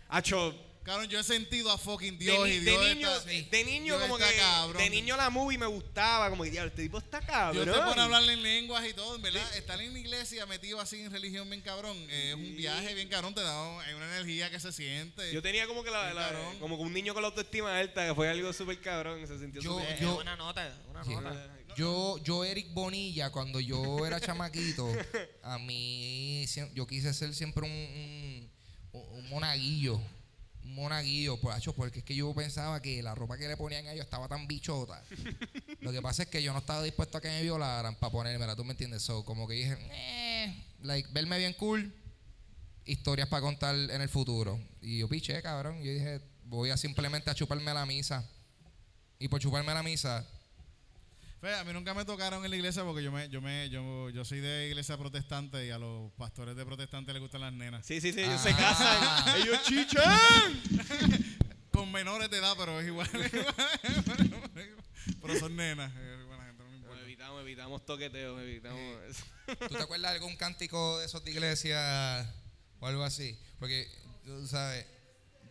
Hacho, Cabrón, yo he sentido a fucking de, Dios y de Dios niño, está, de niño Dios como está que, cabrón. de niño la movie me gustaba, como que, diablo, este tipo está cabrón. Dios te pone a hablarle en lenguas y todo, en verdad. Estar en la iglesia metido así en religión bien cabrón. eh, es un viaje bien cabrón, te da hay una energía que se siente. Yo tenía como que la, la- como que un niño con la autoestima alta, que fue algo súper cabrón, se sintió Yo- súper- Es yo- una nota, una Sí. nota. Yo, yo, Eric Bonilla, cuando yo era chamaquito, a mí, yo quise ser siempre un, un, un monaguillo. Monaguillo, por hecho, porque es que yo pensaba que la ropa que le ponían a ellos estaba tan bichota. Lo que pasa es que yo no estaba dispuesto a que me violaran para ponérmela, ¿tú me entiendes? So, como que dije, eh, like, verme bien cool, historias para contar en el futuro. Y yo piché, cabrón. Yo dije, voy a simplemente a chuparme la misa. Y por chuparme la misa, A mí nunca me tocaron en la iglesia porque yo me, yo me, yo, yo soy de iglesia protestante y a los pastores de protestantes les gustan las nenas. Sí, sí, sí, ellos se Ah. casan, ellos chichan. Con menores de edad, pero es igual. pero son nenas. eh, buena gente, no me importa. evitamos, evitamos toqueteos, evitamos eso. ¿Tú te acuerdas de algún cántico de esos de iglesia o algo así? Porque, tú sabes,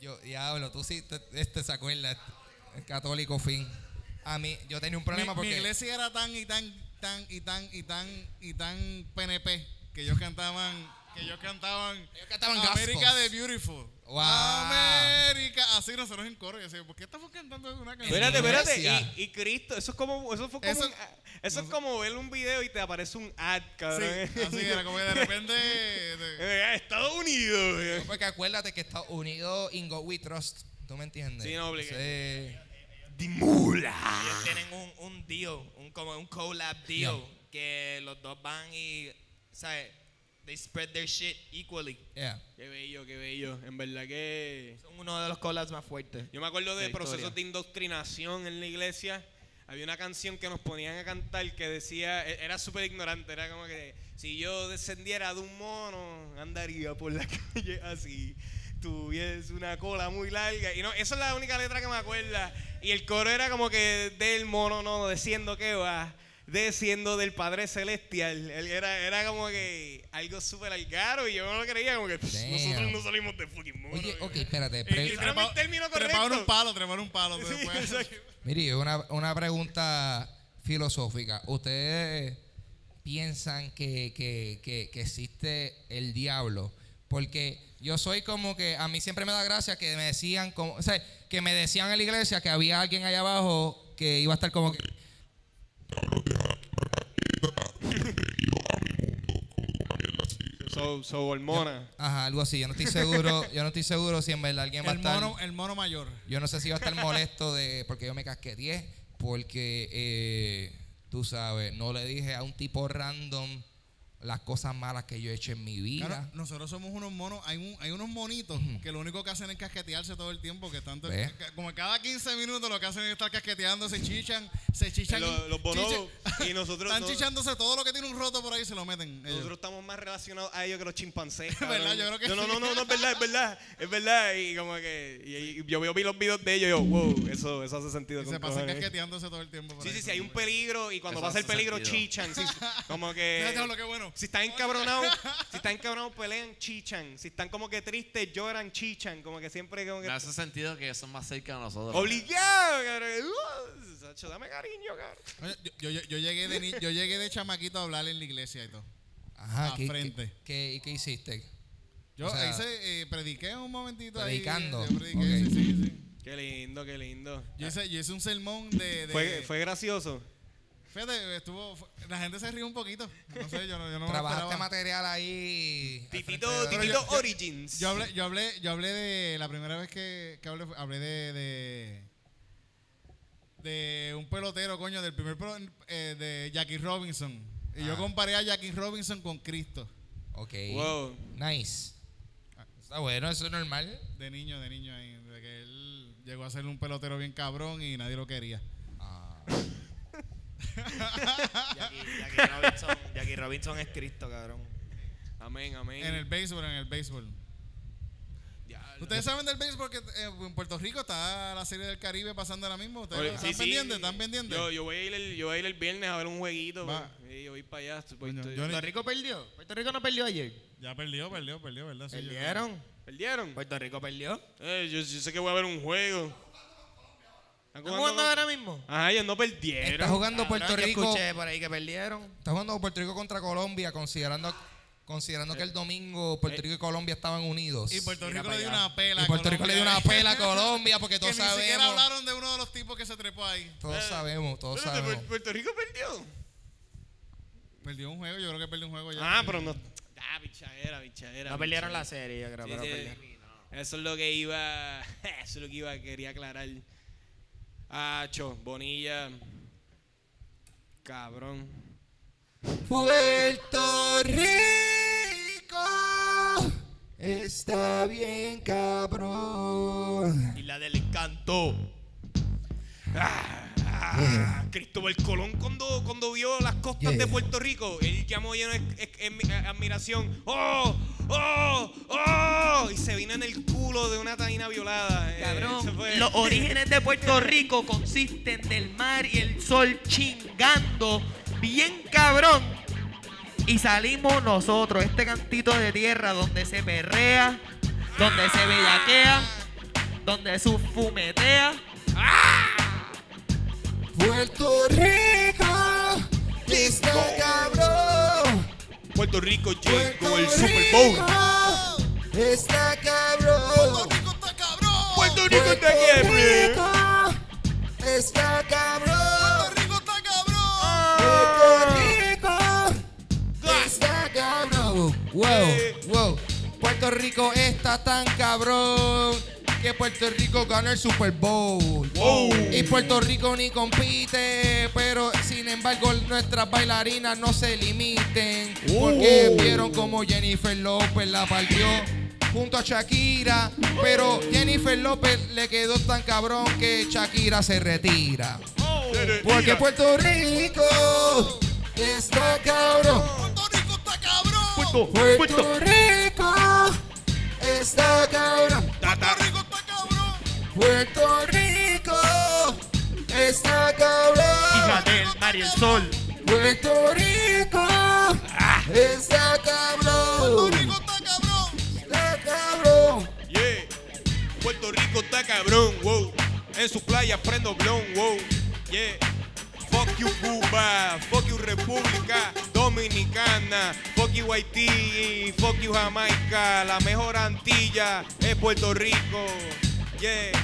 yo, diablo, tú sí, te- este se acuerda, el católico fin. A mí, yo tenía un problema mi, porque... mi iglesia era tan y tan, tan y tan y tan y tan PNP que ellos cantaban, que ellos cantaban, Ellos cantaban América de Beautiful. Wow. América, así nosotros en coro. Y yo decía, ¿por qué estamos cantando una canción? Espérate, espérate. Y, y Cristo, eso es como, eso fue como, Eso- un- eso es como ver un video y te aparece un ad, cabrón. Sí, así era, como que de repente. de- Eh, Estados Unidos. Porque acuérdate que Estados Unidos, in God we trust, ¿tú me entiendes? Sí, no, obliga- Sí. Dimula. Ellos tienen un, un deal, un, como un collab deal, que los dos van y, ¿sabes? They spread their shit equally. Yeah. Qué bello, qué bello. En verdad que... Son uno de los collabs más fuertes. Yo me acuerdo de historia. procesos de indoctrinación en la iglesia. Había una canción que nos ponían a cantar que decía, e- era súper ignorante, era como que si yo descendiera de un mono, andaría por la calle así. Tuviese una cola muy larga. Y no, esa es la única letra que me acuerda. Y el coro era como que del mono, no, diciendo que va, desciendo del Padre Celestial. Era, era como que algo súper algaro y yo no lo creía, como que "Pff, Damn. nosotros no salimos de fucking mono. Oye, ok, espérate. Pre- Treparon correcto. un palo, treparon un palo. Sí. Mire, una, una pregunta filosófica. ¿Ustedes piensan que, que- que- que existe el diablo? Porque yo soy como que, a mí siempre me da gracia que me decían, como, o sea, que me decían en la iglesia que había alguien allá abajo que iba a estar como que... So, so hormona. Ajá, algo así. Yo no estoy seguro, yo no estoy seguro si en verdad alguien va a El estar. mono, el mono mayor. Yo no sé si va a estar molesto de porque yo me casqueteé, porque eh, tú sabes, no le dije a un tipo random las cosas malas que yo he hecho en mi vida. Claro, nosotros somos unos monos, hay, un- hay unos monitos que lo único que hacen es casquetearse todo el tiempo, que tanto como cada 15 minutos lo que hacen es estar casqueteando, se chichan, se chichan. Los- los bonobos. chichan- Y nosotros están no- chichándose todo lo que tiene un roto por ahí se lo meten. ellos. Nosotros estamos más relacionados a ellos que los chimpancés. ¿Verdad? cabrón. Yo creo que no, no, no, no, no, es verdad, es verdad. Es verdad. Y como que. Y, y yo veo vi los videos de ellos y yo, wow, eso, eso hace sentido. Y se pasan cojones. casqueteándose todo el tiempo. Sí, ahí. sí, sí, hay un peligro y cuando Eso pasa el peligro sentido. chichan. sí, como que. Fíjate lo que bueno. Si están encabronados, si están encabronados pelean, chichan. Si están como que tristes, lloran, chichan. Como que siempre como que. Me hace sentido que son más cerca de nosotros. Obligado, cabrón. Uh, Sacho, dame cariño, cabrón. Yo, yo, yo llegué de ni- yo llegué de chamaquito a hablar en la iglesia y todo. Ajá, a ¿qué, frente. qué- qué- y qué hiciste? Yo O sea, hice, eh, prediqué un momentito predicando. ahí. Yo prediqué, Ok. sí, sí, sí. Qué lindo, qué lindo. Yo hice, yo hice un sermón de... de- Fue, fue gracioso. Fíjate, estuvo, la gente se rió un poquito. No sé, yo no, yo no me Trabajaste material ahí. Titito, Titito yo- Origins. Yo hablé, yo hablé, yo hablé de la primera vez que, que hablé, hablé de, de de un pelotero, coño, del primer pelo- eh, de Jackie Robinson. Y yo Ah. comparé a Jackie Robinson con Cristo. Ok. Wow. Nice. Está bueno, eso es normal. De niño, de niño ahí. De que él llegó a ser un pelotero bien cabrón y nadie lo quería. Ah. Jackie, Jackie Robinson, Jackie Robinson es Cristo, cabrón. Amén, amén. En el béisbol, en el béisbol. Ustedes saben del béisbol que eh, en Puerto Rico está la serie del Caribe pasando ahora mismo. ¿Ustedes Oye, están sí, sí. pendientes? ¿Están pendientes? Yo, yo, voy a ir el, yo voy a ir el viernes a ver un jueguito. Va. pues. Yo voy para allá. pues, Puerto Rico perdió. Puerto Rico no perdió ayer. Ya perdió, perdió, perdió, ¿verdad? Sí, yo- Perdieron. ¿Perdieron? Puerto Rico perdió. Eh, yo, yo sé que voy a ver un juego. ¿Están ¿Están jugando ahora mismo? Ajá, ellos no perdieron. Está jugando Puerto Cabrón, yo Rico. escuché por ahí que perdieron. Está jugando Puerto Rico contra Colombia, considerando, considerando que el domingo Puerto Rico y Colombia estaban unidos. Y Puerto Mira Rico le dio una pela. Y Puerto Rico le dio una Colombia. pela a Colombia porque que todos ni siquiera sabemos. hablaron de uno de los tipos que se trepó ahí. Todos sabemos, todos sabemos. Pu- Puerto Rico perdió. Perdió un juego, yo creo que perdió un juego ya. Ah, pero no. Ah, bichadera, bichadera. No perdieron la serie, yo creo, Sí, pero sí. Eso es lo que iba. Eso es lo que iba, quería aclarar. Ah, cho, Bonilla. Cabrón. Puerto Rico está bien cabrón. Y la del encanto. Ah, Cristóbal Colón cuando, cuando vio las costas Yeah. de Puerto Rico, él llamó lleno de admiración. ¡Oh! ¡Oh! ¡Oh! Y se vino en el culo de una taína violada. Eh, Cabrón, los orígenes de Puerto Rico consisten del mar y el sol chingando bien cabrón. Y salimos nosotros, este cantito de tierra donde se perrea, donde se bellaquea, donde se fumetea. Puerto Rico está cabrón. Puerto Rico llegó Puerto el Super Bowl. Está cabrón. Rico está cabrón! Puerto Rico está está cabrón. Rico está Puerto cabrón! Rico está cabrón. Wow, wow. Puerto Rico está tan cabrón que Puerto Rico gana el Super Bowl. Y Puerto Rico ni compite, pero sin embargo nuestras bailarinas no se limiten. Porque vieron como Jennifer López la partió junto a Shakira. Pero Jennifer López le quedó tan cabrón que Shakira se retira. Porque Puerto Rico está cabrón. ¡Puerto Rico está cabrón! Puerto Rico está cabrón. ¡Puerto Rico está cabrón! Puerto Rico está cabrón. Hija del mar y el sol. Puerto Rico está cabrón. ¡Puerto Rico está cabrón! Está cabrón. Yeah. Puerto Rico está cabrón, wow. En su playa prendo blon, wow. Yeah. Fuck you Cuba, fuck you República Dominicana, fuck you Haití, fuck you Jamaica. La mejor Antilla es Puerto Rico. Yeah.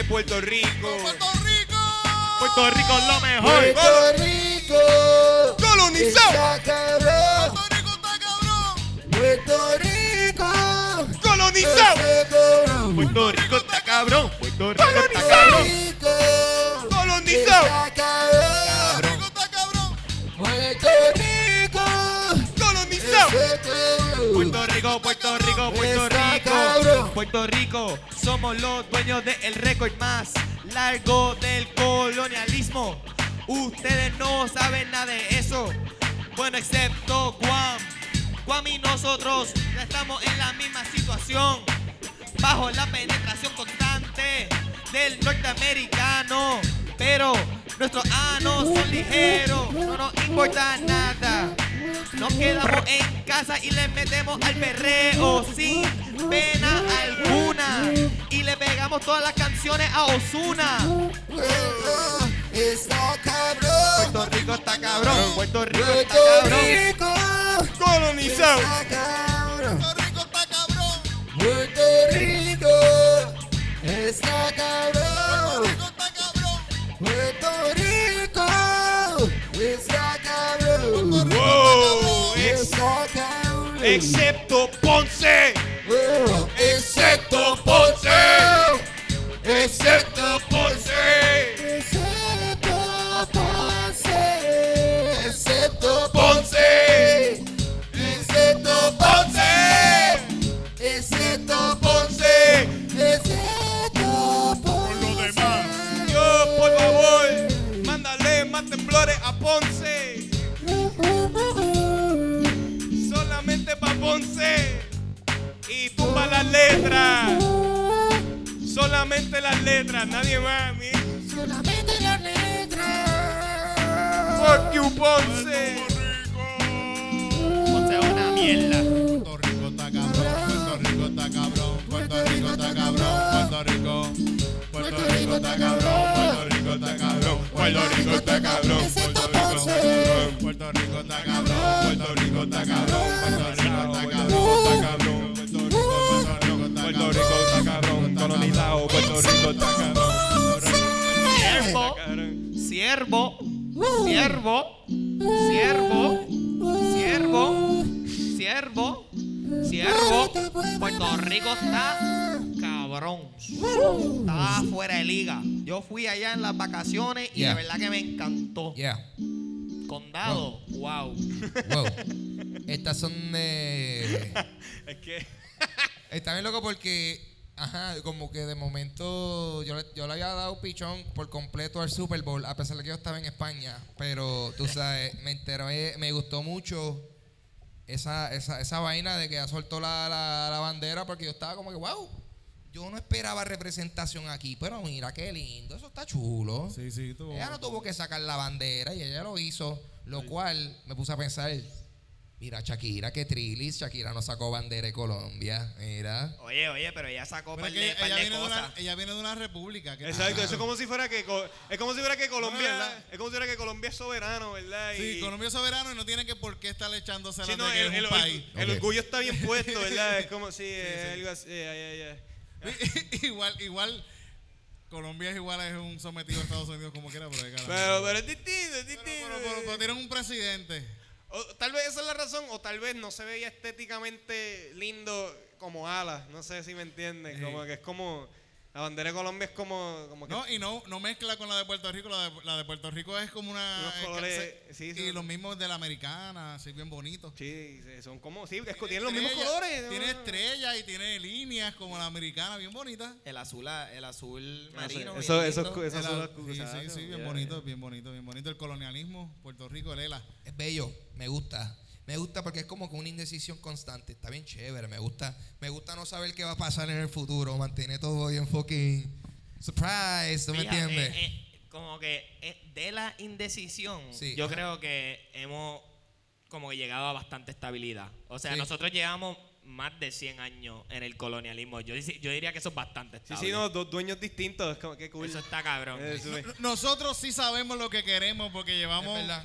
Es Puerto Rico. ¡Puerto Rico! Puerto Rico es lo mejor. Puerto Rico Colonizado. está cabrón. ¡Puerto Rico está cabrón! Puerto Rico. Colonizado. Puerto Rico está cabrón. Puerto Rico está cabrón. Rico. Colonizado. Está cabrón. Rico está cabrón. Puerto Rico. Colonizado. Puerto Rico, Puerto Rico, Puerto Está Rico. cabrón. Puerto Rico, somos los dueños del récord más largo del colonialismo. Ustedes no saben nada de eso. Bueno, excepto Guam. Guam y nosotros ya estamos en la misma situación. Bajo la penetración constante del norteamericano. Pero nuestros anos son ligeros. No nos importa nada. Nos quedamos en casa y le metemos al perreo sin pena alguna. Y le pegamos todas las canciones a Osuna. Está cabrón. Puerto Rico está cabrón. Puerto Rico está Puerto cabrón. Rico. Colonizado. Puerto Rico está cabrón. Puerto Rico. Está cabrón. Rico está cabrón. Puerto Rico. Está cabrón. Wow. Está cabrón. excepto Ponce. Excepto Ponce. Excepto y tumba las letras. Solamente las letras, nadie más. Mí. Solamente las letras. Fuck you, Ponce. Ponce una mierda. Puerto Rico está cabrón, Puerto Rico está cabrón, Puerto Rico está cabrón, Puerto Rico. Puerto Rico está cabrón, Puerto Rico está cabrón, Puerto Rico está cabrón, Puerto Rico. Puerto Rico está cabrón, Puerto Rico está cabrón, está cabrón. Colonizado. Puerto Rico está cabrón. Siervo, siervo, siervo, siervo, siervo, siervo, siervo. Puerto Rico está cabrón. Está fuera de liga. Yo fui allá en las vacaciones y Yeah. de verdad que me encantó. Yeah. Condado, wow. Wow. Estas son de. Es que. Está bien loco porque. Ajá, como que de momento yo, le- yo le había dado pichón por completo al Super Bowl, a pesar de que yo estaba en España. Pero tú sabes, me enteré, me gustó mucho esa, esa, esa vaina de que ya soltó la, la, la bandera porque yo estaba como que, wow, yo no esperaba representación aquí, pero mira qué lindo, eso está chulo. Sí, sí, tú. Ella no tuvo que sacar la bandera y ella lo hizo, lo cual me puse a pensar, mira Shakira, qué trilis, Shakira no sacó bandera de Colombia, mira. Oye, oye, pero ella sacó Pero par es de, que par ella de viene, de cosas. una, ella viene de una república. que- Exacto, eso es como si fuera que co- es como si fuera que Colombia ¿verdad? es como si fuera que Colombia es soberano, ¿verdad? Sí, Y- Colombia es soberano y no tiene que por qué estar echándose Sí, la no, de que el, es el- un país. el Ok. orgullo está bien puesto, ¿verdad? Es como si es algo así, ya, ya. igual, igual, Colombia es igual, es un sometido a Estados Unidos como quiera, pero, carajo. Pero, pero es distinto, es Pero- distinto. pero- pero- pero tienen un presidente. O tal vez esa es la razón, o tal vez no se veía estéticamente lindo como alas, no sé si me entienden, Sí. como que es como, la bandera de Colombia es como, como que No, y no, no mezcla con la de Puerto Rico. La de, la de Puerto Rico es como una. Eh, colores, sí, sí. y los mismos de la americana, así bien bonitos. Sí, son como, sí, es que tienen los mismos colores. Tiene estrellas y tiene líneas como la americana, bien bonitas. El azul, el azul sé, marino. eso, eso, eso, El- las sí, sí, bien bonito, bien bonito, bien bonito. El colonialismo, Puerto Rico, el ELA. Es bello, me gusta. Me gusta porque es como que una indecisión constante. Está bien chévere. Me gusta, me gusta no saber qué va a pasar en el futuro. Mantiene todo bien fucking surprise. ¿Tú me entiendes? eh, como que eh, de la indecisión, Sí, yo ajá. creo que hemos como que llegado a bastante estabilidad. O sea, Sí. nosotros llevamos más de 100 años en el colonialismo. Yo, yo diría que eso es bastante Sí, estable. sí, no, dos dueños distintos, es como que cool. Eso está cabrón. Eh, sí. Nosotros sí sabemos lo que queremos porque es llevamos verdad.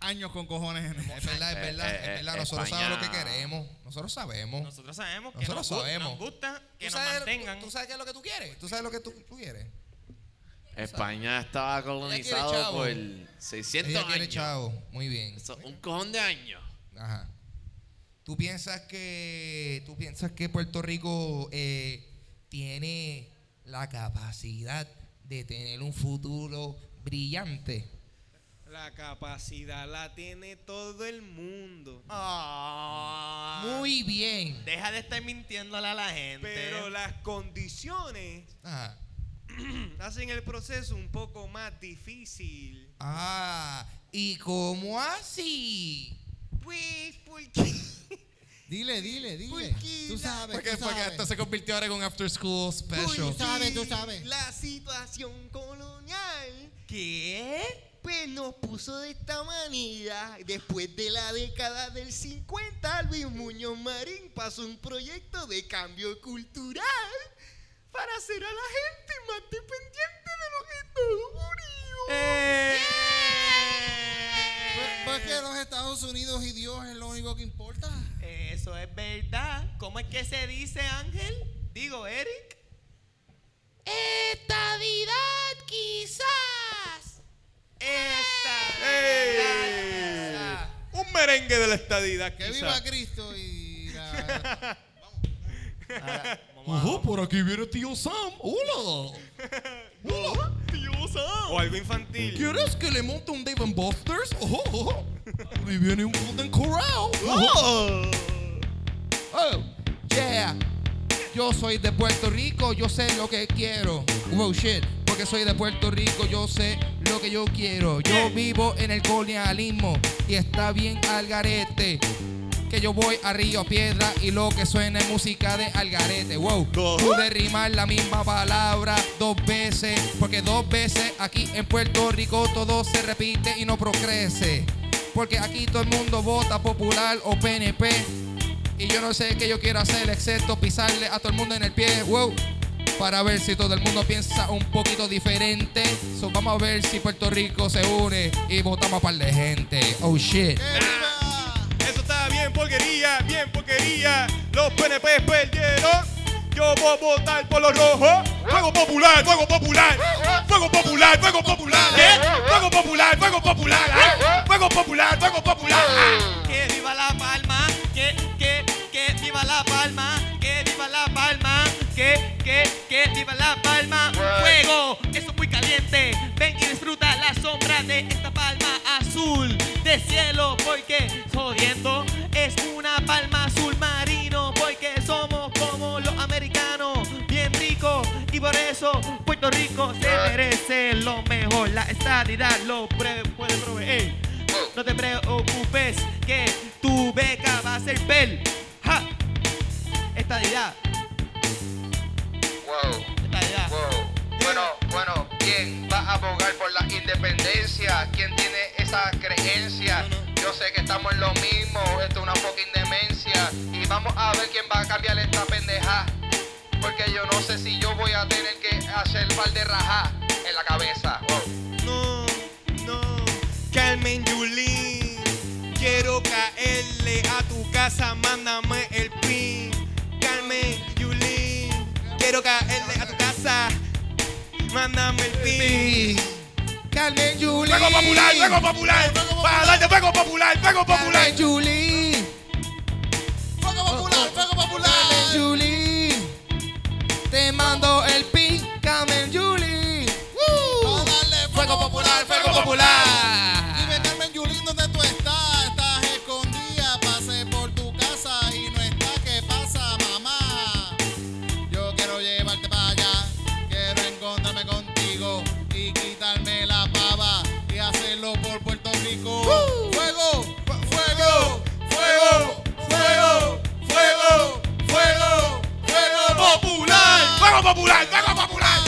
Años con cojones en el Es verdad, es Eh, verdad, eh, es verdad. eh, Nosotros España- sabemos lo que queremos. Nosotros sabemos. Nosotros sabemos que Nosotros nos, gu- sabemos. nos gusta que ¿Tú nos sabes, mantengan. tú, sabes qué es lo que tú quieres. Tú sabes lo que tú, tú quieres. España estaba colonizado chavo. por 600 Ella quiere años. chavo. Muy bien. Eso, un cojón de años. Ajá. ¿Tú piensas que, tú piensas que Puerto Rico eh, tiene la capacidad de tener un futuro brillante? La capacidad la tiene todo el mundo. Ah. Muy bien. Deja de estar mintiéndole a la gente. Pero las condiciones Ajá. hacen el proceso un poco más difícil. Ah, ¿y cómo así? Pues, porque Dile, dile, dile. Porque Tú sabes, Porque, tú porque sabes. esto se convirtió ahora en un after school special. Tú sabes, tú sabes. la situación colonial ¿Qué? Pues nos puso de esta manera. Después de la década del 50, Luis Muñoz Marín pasó un proyecto de cambio cultural para hacer a la gente más dependiente de los Estados Unidos. Eh. Pues, pues que los Estados Unidos y Dios es lo único que importa. Eso es verdad. ¿Cómo es que se dice, Ángel? Digo, Eric. Estadidad, quizás. Esta. Un merengue de la estadidad, Que quizá. viva Cristo y la- Ojo, por aquí viene tío Sam. Hola. Hola. O algo infantil. ¿Quieres que le monte un Dave and Buster's? Ojo, ojo. Viene un Golden Corral. Ojo. Oh, yeah. Yo soy de Puerto Rico, yo sé lo que quiero. Wow, shit. Porque soy de Puerto Rico, yo sé lo que yo quiero. Yo vivo en el colonialismo y está bien al garete. Que yo voy a Río Piedra y lo que suena es música de algarete. Wow. Pude rimar la misma palabra dos veces. Porque dos veces aquí en Puerto Rico todo se repite y no procrece. Porque aquí todo el mundo vota popular o PNP. Y yo no sé qué yo quiero hacer excepto pisarle a todo el mundo en el pie. Wow. Para ver si todo el mundo piensa un poquito diferente. So, vamos a ver si Puerto Rico se une y votamos a par de gente. Oh shit. Eso está bien porquería, bien porquería. Los PNP perdieron. Yo voy a votar por los rojos. Fuego popular, fuego popular. Fuego popular, fuego popular. ¿eh? Fuego popular, fuego popular. ¿eh? Fuego popular, fuego popular. ¿eh? Que que, que, que viva la palma. Fuego, eso es muy caliente. Ven y disfruta la sombra de esta palma azul de cielo, porque jodiendo es una palma azul marino, porque somos como los americanos, bien ricos y por eso Puerto Rico se merece lo mejor. La estadidad lo puede proveer. No te preocupes que tu beca va a ser Bell. ¡Ja! Estadidad, Wow. Bueno, bueno, ¿quién va a abogar por la independencia? ¿Quién tiene esa creencia? Yo sé que estamos en lo mismo, esto es una fucking demencia. Y vamos a ver quién va a cambiar esta pendeja. Porque yo no sé si yo voy a tener que hacer par de raja en la cabeza. No, no. Carmen Yulín. Quiero caerle a tu casa, mándame el pin. Quiero caerle a tu casa, mándame el pin. Carmen Julie. Fuego popular, fuego popular. Para darte fuego popular, fuego popular. Carmen Julie. ¡Fuego popular, fuego popular! Carmen Julie. Te mando el pin, Carmen Julie. Va a darle Fuego popular, fuego popular. ¡Fuego! fu- ¡Fuego! ¡Fuego! ¡Fuego! ¡Fuego! ¡Fuego! ¡Fuego popular! Fuego popular, fuego popular.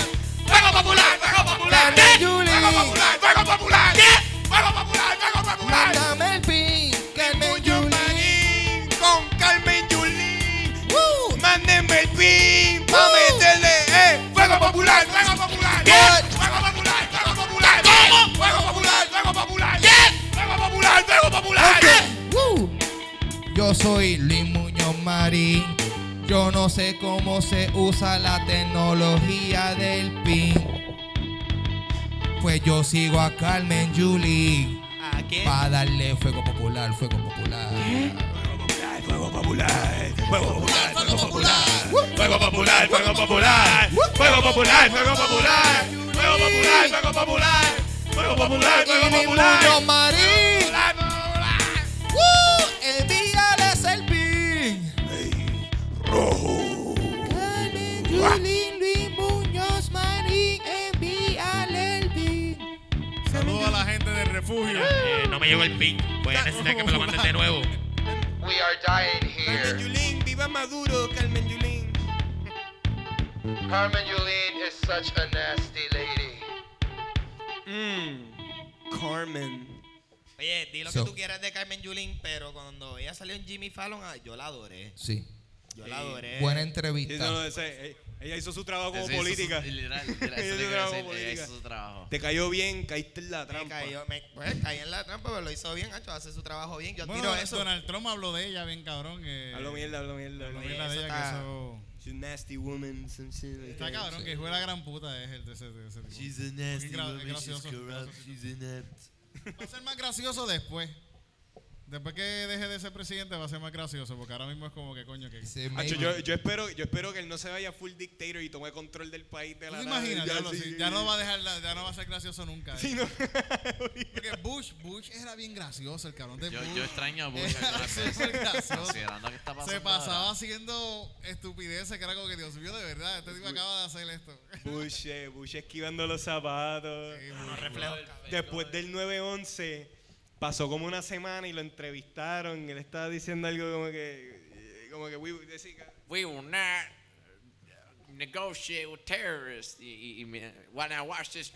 Yo soy Luis Muñoz Marín. Yo no sé cómo se usa la tecnología del PIN. Pues yo sigo a Carmen Julie. ¿A qué? Para darle fuego popular, fuego popular. Fuego popular, fuego popular, fuego popular, fuego popular, fuego popular, fuego popular, fuego popular, fuego popular, fuego popular, fuego popular, fuego popular, fuego popular. Refugio. Eh, no me llegó el pin. Voy a necesitar que me lo manden de nuevo. We are dying Carmen here. Yulín, viva Maduro, Carmen Yulín. Carmen Yulín is such a nasty lady. Mmm, Carmen. Oye, di lo So- que tú quieras de Carmen Yulín, pero cuando ella salió en Jimmy Fallon, ah, yo la adoré. Sí. Yo la adoré. Buena Sí, no, entrevista. ese- eh, ella hizo su trabajo como Ese hizo su- política. literal, literal, Ella hizo trabajo decir, ella política. hizo su trabajo. Te cayó bien, caíste en la Me trampa. cayó, me, pues, caí en la trampa, pero lo hizo bien, Hacho, hace su trabajo bien. Yo admiro Bueno, eso. Donald Trump habló de ella bien cabrón. Eh, Hablo mierda, hablo mierda. hablo habló mierda. de ella que está- eso... She's a nasty woman, some shit like Está that. cabrón, que fue la gran puta es el de ese, de ese tipo. She's a nasty woman, she's corrupt, she's inept. Va a ser más gracioso después. Después que deje de ser presidente va a ser más gracioso, porque ahora mismo es como que coño que... Hacho, yo, yo espero, yo espero que él no se vaya full dictator y tome control del país de ¿Tú la te nada. imaginas? Ya, sí, sí, ya no va a dejar, la- ya no va a ser gracioso nunca. Sí, eh. no. Porque Bush, Bush era bien gracioso, el cabrón de Yo, Bush. yo extraño a Bush considerando que está pasando Se pasaba haciendo estupideces que era como que Dios mío, de verdad, este tipo acaba de hacer esto. Bush, eh, Bush esquivando los zapatos. Reflejos. Después del 9-11, pasó como una semana y lo entrevistaron. Y él estaba diciendo algo como que. Como que, we, decía, We will not negotiate with terrorists. Y, y, y why not watch this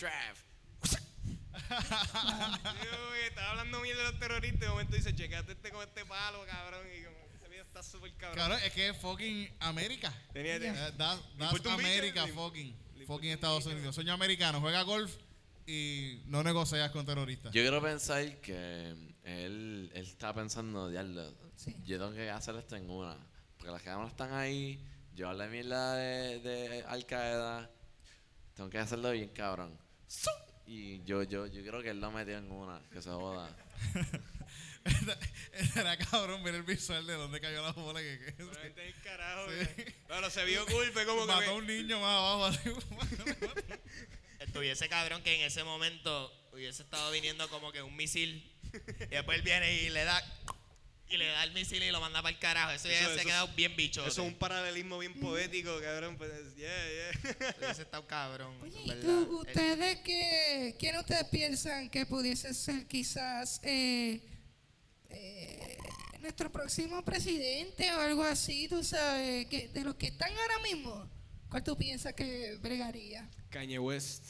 que estaba hablando bien de los terroristas. De momento dice, checate este con este palo, cabrón. Y como, está súper cabrón. Cabrón, es que es fucking América. Tenía- Eh, tenía- that- that's América, fucking. Fucking Estados. Unidos. Sueño americano, juega golf y no negocias con terroristas. Yo quiero pensar que él, él está pensando, diablo, yo tengo que hacer esto en una. Porque las cámaras están ahí, yo hablé mierda de, de Al Qaeda, tengo que hacerlo bien cabrón. Y yo, yo, yo creo que él lo metió en una, que se joda. Era cabrón ver el visual de dónde cayó la bola que, que- Pero este es el carajo. Sí. Bueno, se vio cool, fue como que. mató a un niño más abajo. así. Estuviese cabrón que en ese momento hubiese estado viniendo como que un misil. Y después él viene y le da. Y le da el misil y lo manda para el carajo. Eso, Eso- ya se ha quedado bien bicho. Eso es un paralelismo bien poético, cabrón. Pues, yeah, yeah. Hubiese estado cabrón. Oye, en ¿y verdad. tú, ustedes qué, quién ustedes piensan que pudiese ser quizás eh, eh, nuestro próximo presidente o algo así, tú sabes, que de los que están ahora mismo, ¿cuál tú piensas que bregaría? Kanye West.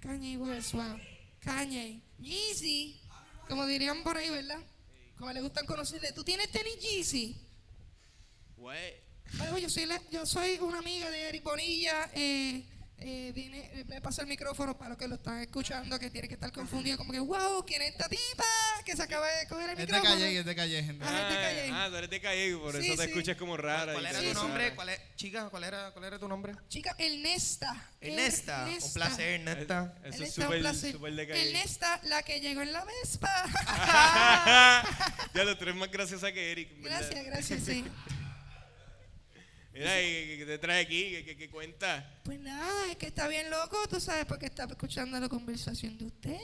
Kanye West. Wow. Kanye. Yeezy, como dirían por ahí, ¿verdad? Como le gustan conocerle. ¿Tú tienes tenis Yeezy? What? Yo soy, la- yo soy una amiga de Eric Bonilla. Eh, eh, viene, me pasa el micrófono para los que lo están escuchando, que tiene que estar confundido, como que, wow, ¿quién es esta tipa? Que se acaba de coger el Es de micrófono. calle, es de calle, gente. Ah, es de Calle. ah, tú eres de Calle, por Sí, eso te sí. escuchas como rara. ¿Cuál era tu nombre? ¿Cuál es, chica, ¿cuál era, cuál era tu nombre? Chica, el Nesta. Ernesta. Un Ernesta. placer, Ernesta. Eso es Ernesta, súper de Calle. El Nesta, la que llegó en la Vespa. ya lo tres más graciosa que Eric. gracias, gracias, sí. Mira, ¿y qué te trae aquí? ¿Qué, cuenta? Pues nada, es que está bien loco, tú sabes, porque estaba escuchando la conversación de ustedes.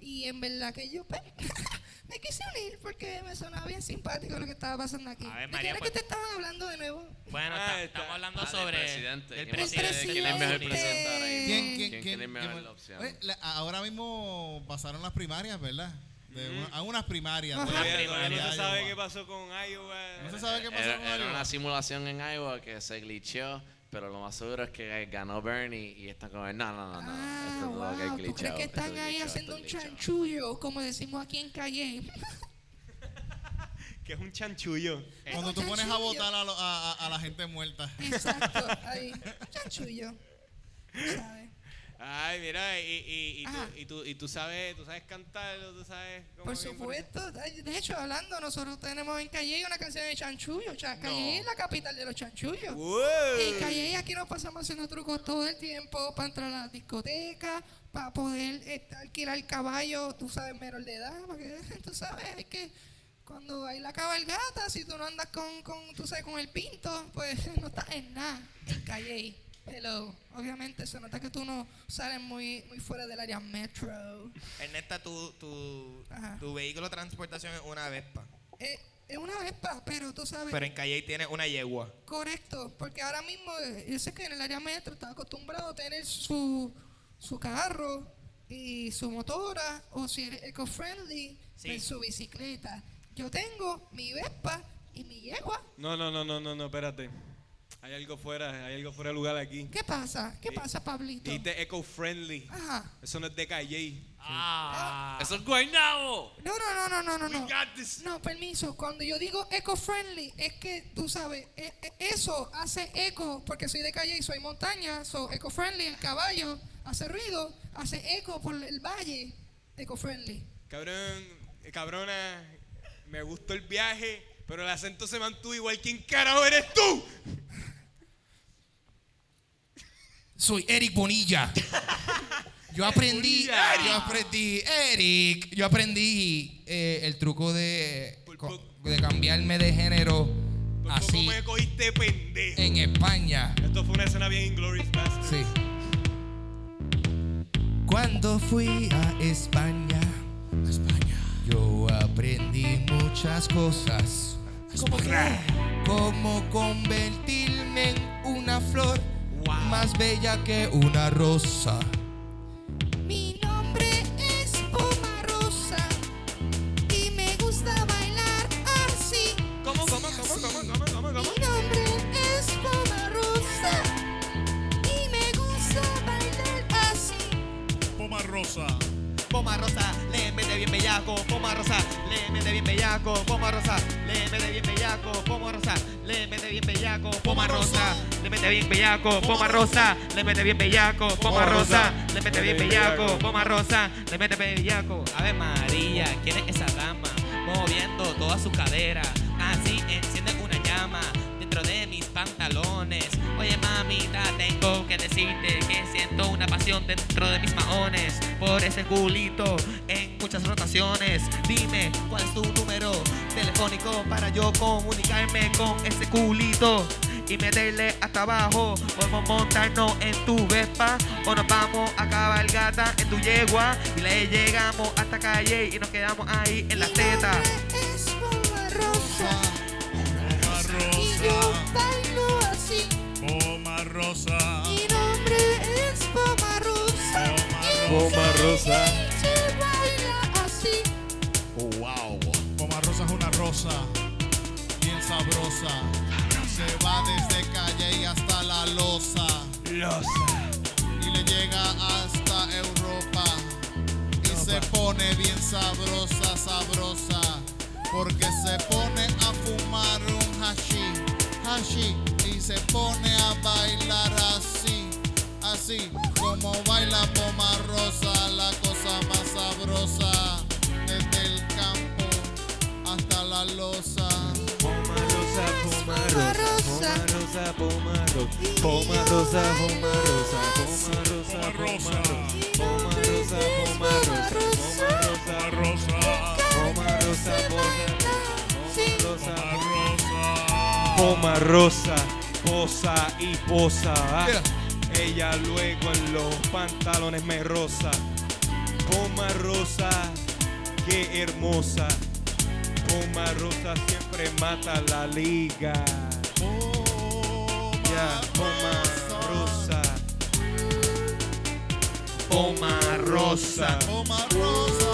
Y en verdad que yo pues, me quise unir porque me sonaba bien simpático lo que estaba pasando aquí. A ver, ¿De María, qué era pues- que te estaban hablando de nuevo? Bueno, Ah, está- estamos hablando Ah, sobre presidente. del ¿Quién es- presidente. quién es de mejor Estados Unidos. presidente ahora mismo? ¿Quién, ¿Quién- quién, es mejor la opción? Oye, la- ahora mismo pasaron las primarias, ¿verdad? De una- a unas primarias. Todavía, de todavía no se sabe qué pasó con Iowa. No se sabe qué pasó Era, con era Iowa. una simulación en Iowa que se glitcheó, pero lo más seguro es que ganó Bernie y están como, no, no, no, no, Ah, esto es lo que es wow, ¿tú crees que es están ahí glitchado, haciendo un es glitchado". chanchullo, como decimos aquí en Calle? Que es un chanchullo. Cuando tú pones a votar a, lo- a- a- a la gente muerta. Exacto, ahí, un chanchullo. ¿Sabes? Ay, mira, y, y, y, tú, y, tú, y tú sabes, tú sabes cantar, o tú sabes cómo Por supuesto. De hecho, hablando, nosotros tenemos en Calle una canción de chanchullo. Cha- Calle es la capital de los chanchullos. ¡Wow! Y Calle aquí nos pasamos haciendo trucos todo el tiempo para entrar a la discoteca, para poder eh, alquilar el caballo, tú sabes, menor de edad, porque tú sabes, hay que cuando hay la cabalgata, si tú no andas con, con, tú sabes, con el pinto, pues no estás en nada en calle. Hello. Obviamente se nota que tú no sales muy, muy fuera del área metro. Ernesta, tu, tu, tu vehículo de transportación es una Vespa. Eh, es una vespa, pero tú sabes. Pero en Calle tiene una yegua. Correcto, porque ahora mismo eh, yo sé que en el área metro está acostumbrado a tener su, su carro y su motora, o si eres eco-friendly, Sí. pues su bicicleta. Yo tengo mi Vespa y mi yegua. No, no, no, no, no, no, espérate. Hay algo fuera, hay algo fuera de lugar aquí. ¿Qué pasa? ¿Qué pasa, Pablito? Dijiste eco-friendly. Ajá. Eso no es de calle. Eso es Guaynabo. No, no, no, no, no, no, no. We got this. No, permiso. Cuando yo digo eco-friendly, es que tú sabes, e- e- eso hace eco, porque soy de calle y soy montaña, so eco-friendly, el caballo hace ruido, hace eco por el valle, eco-friendly. Cabrón, eh, cabrona, me gustó el viaje, pero el acento se mantuvo igual. ¿Quién carajo eres tú? Soy Eric Bonilla. Yo aprendí, Bonilla. yo aprendí, Eric, yo aprendí eh, el truco de, cambiarme de género Por así me cogiste pendejo. en España. Esto fue una escena bien Inglorious Bastards. Sí. Cuando fui a España, yo aprendí muchas cosas. ¿Cómo? Cómo convertirme en una flor más bella que una rosa. Mi nombre es Poma Rosa y me gusta bailar así. ¿Cómo, cómo, cómo, cómo, cómo, cómo, cómo? Mi nombre es Poma Rosa y me gusta bailar así. Poma rosa. Poma rosa, le mete bien bellaco. Poma rosa, le mete bien bellaco. Poma rosa, le mete bien bellaco. Poma rosa, le mete bien bellaco. Poma rosa, le mete bien bellaco. Poma rosa, le mete bien bellaco. Poma rosa, le mete bien bellaco. Poma rosa, le mete bellaco. Ave María, ¿quién es esa dama? Moviendo toda su cadera. Así enciende una llama dentro de mis pantalones. Oye, mamita, tengo que decirte que siento una pasión dentro de mis maones por ese culito en muchas rotaciones. Dime cuál es tu número telefónico para yo comunicarme con ese culito. Y meterle hasta abajo, podemos montarnos en tu Vespa o nos vamos a cabalgata en tu yegua y le llegamos hasta calle y nos quedamos ahí en las Mi tetas. nombre es Poma Rosa Poma y yo rosa. bailo así. Poma rosa. Mi nombre es Poma Rosa. Poma rosa. Bien sabrosa. Se va desde calle y hasta la losa. Losa. y le llega hasta Europa y se pone bien sabrosa, sabrosa, porque se pone a fumar un hashi, hashi y se pone a bailar así, así como baila Poma Rosa, la cosa más sabrosa, Poma rosa, poma rosa, poma rosa. Poma rosa, poma rosa, poma rosa. Poma rosa, posa y posa. Ella luego en los pantalones me rosa. Poma rosa, qué hermosa. Poma rosa siempre mata la liga. Ya, Poma rosa. Poma rosa, Poma rosa,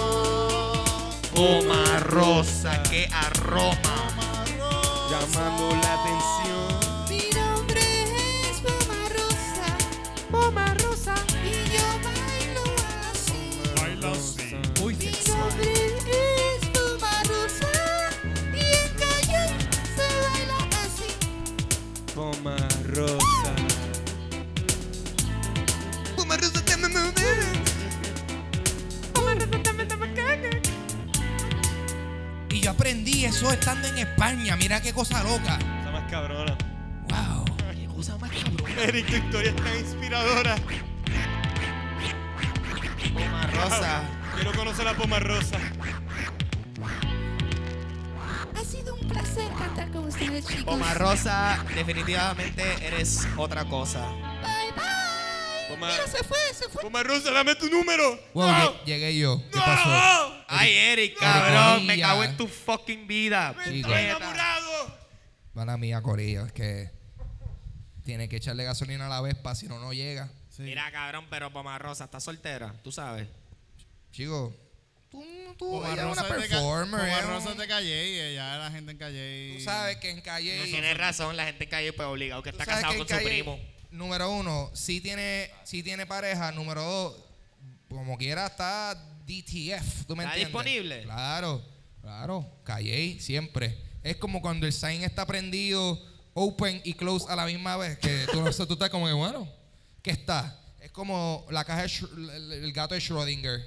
poma rosa, que aroma. Poma. Llamando la atención. España. Mira qué cosa loca. Esa más cabrona. Wow. Qué cosa más cabrón. Eric, tu historia es tan inspiradora. Poma rosa. Quiero conocer la Poma rosa. placer cantar con ustedes, chicos. Omar Rosa, definitivamente eres otra cosa. Bye, bye. Omar. Mira, se fue, se fue. Omar Rosa, dame tu número. Wow, llegué yo. ¿Qué ¡No! pasó? Ay, Eric, cabrón, me cago en tu fucking vida. Chico. Estoy enamorado. Mala mía, Corillo. Es que tiene que echarle gasolina a la Vespa, si no, no llega. Sí. Mira, cabrón, pero Omar Rosa está soltera, tú sabes. Chico, tú, tú ella es una Ca- performer. Omar ella Rosa es de Calle y ella la gente en Calle. Tú sabes que en Calle... Tienes razón, la gente en calle pues obligado que está casado que con su Calle, primo. Número uno, sí tiene, sí tiene pareja. Número dos, como quiera está DTF. ¿Tú me ¿Está entiendes? disponible? Claro, claro. Calle, siempre. Es como cuando el sign está prendido, open y close a la misma vez. Que tú, no sé, tú estás como que, bueno, ¿qué está? Es como la caja de el, gato de Schrödinger.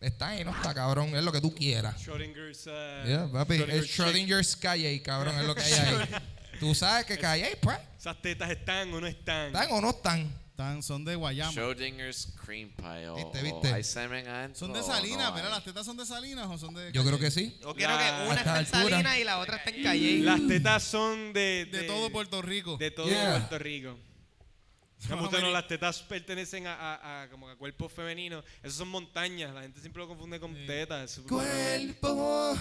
Está ahí, no está, cabrón. Es lo que tú quieras. Schrödinger's. uh, Yeah, papi. Schrodinger's Calle, cabrón. Es lo que hay ahí. tú sabes que Calle, pues, ¿Esas tetas están o no están? ¿están o no están? Están, son de Guayama. Schrodinger's cream pie. O, Viste, o viste. ¿Hay semen adentro ¿Son de o Salinas? no Mira, hay? ¿las tetas son de Salinas o son de Yo creo que sí. Yo quiero que una está en altura. Salinas y la otra está en Calle. Las tetas son de. De todo Puerto Rico. De todo Yeah. Puerto Rico. No, las tetas pertenecen a, a- a como a cuerpos femeninos. Esos son montañas. La gente siempre lo confunde con tetas. Es- Cuerpo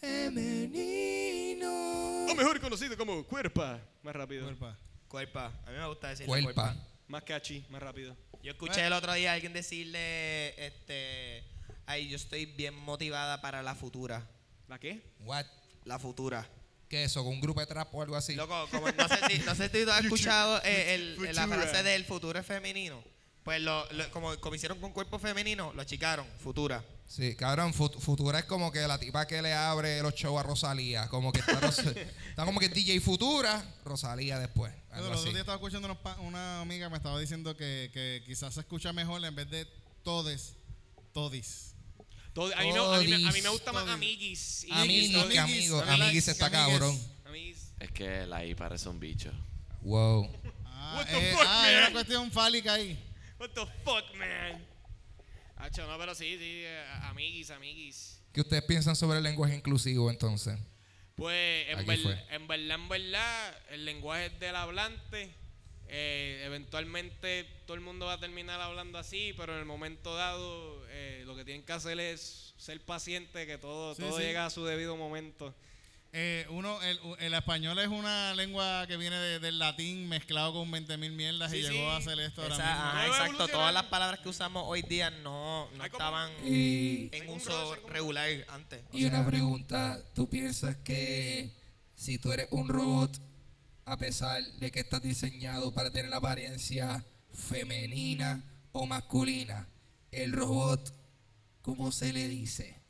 femenino. O mejor conocido como cuerpa. Más rápido. Cuerpa. Cuerpa. A mí me gusta decirle Cuerpa. Más catchy, más rápido. Yo escuché el otro día a alguien decirle, este, ay, yo estoy bien motivada para la futura. ¿La qué? What? La futura. ¿Qué es eso? ¿Con un grupo de trap o algo así? Loco, como no sé si, no sé si tú has escuchado eh, el- la Futura. frase del futuro es femenino. Pues lo, lo- como, como hicieron con cuerpo femenino, lo achicaron, futura. Sí, cabrón, Fut- Futura es como que la tipa que le abre los shows a Rosalía. Como que está, Ros- está como que DJ Futura, Rosalía después. Algo el otro así. día estaba escuchando unos pa- una amiga me estaba diciendo que, que quizás se escucha mejor en vez de todes, todis. Todo- a, mí me, a, mí me, a mí me Todis. gusta más amiguis. Y- Amiguis, y- que amigo, amiguis, amiguis está cabrón. amiguis. Es que la I parece un bicho. Wow. Ah, What the eh, fuck, ah, hay una man? cuestión fálica ahí. What the fuck, man? Hacho, no, pero sí, sí, eh, amiguis, amiguis. ¿Qué ustedes piensan sobre el lenguaje inclusivo entonces? Pues en, ver- verdad, en verdad, el lenguaje del hablante, eh, eventualmente todo el mundo va a terminar hablando así, pero en el momento dado eh, lo que tienen que hacer es ser paciente, que todo, Sí, todo sí. llega a su debido momento. Eh, uno, el, el español es una lengua que viene de- del latín mezclado con 20 mil mierdas Sí, y sí. llegó a hacer esto ahora mismo. ajá, exacto, todas las palabras que usamos hoy día no, no estaban Y, en uso regular antes. y una pregunta, ¿tú piensas que si tú eres un robot, a pesar de que estás diseñado para tener la apariencia femenina o masculina, el robot, ¿cómo se le dice?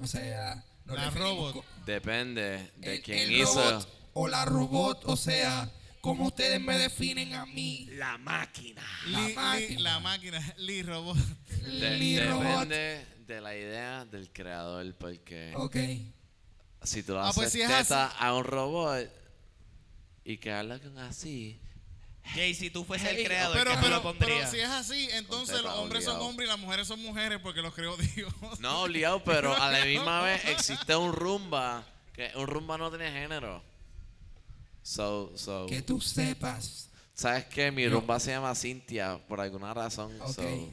O sea, nos La robot. co- Depende de el, quién el hizo. robot o la robot, o sea, ¿cómo ustedes me definen a mí? La máquina. La Li- li- máquina. la máquina, Li Robot. De- Mi robot. depende de la idea del creador, porque Ok. si tú le Ah, haces pues si es teta a un robot y que habla con así, Jay, si tú fueses Hey, el creador, Pero, ¿qué tú lo pero, pero pondrías? si es así, entonces los hombres son hombres y las mujeres son mujeres porque los creó Dios. no obligado, pero a la misma vez existe un rumba, que un rumba no tiene género. So, so, Que tú sepas. ¿sabes qué? Mi rumba se llama Cintia por alguna razón. Ok. so-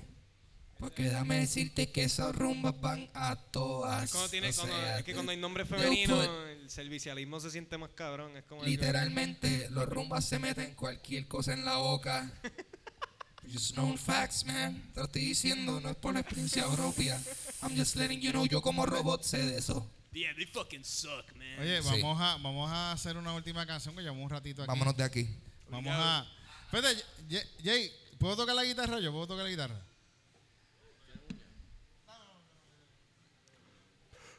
Porque déjame decirte que esas rumbas van a todas. Cuando tiene, o cuando- sea, es que cuando hay nombre femenino, put- el servicialismo se siente más cabrón. Es como algo- literalmente, los rumbas se meten cualquier cosa en la boca. Just known facts, man. Te lo estoy diciendo, no es por la experiencia propia. I'm just letting you know, yo como robot sé de eso. Yeah, they fucking suck, man. Oye, Sí. vamos, a, vamos a hacer una última canción que llevamos un ratito aquí. Vámonos de aquí. Vamos a. Espérate, Jay, ¿puedo tocar la guitarra? Yo puedo tocar la guitarra.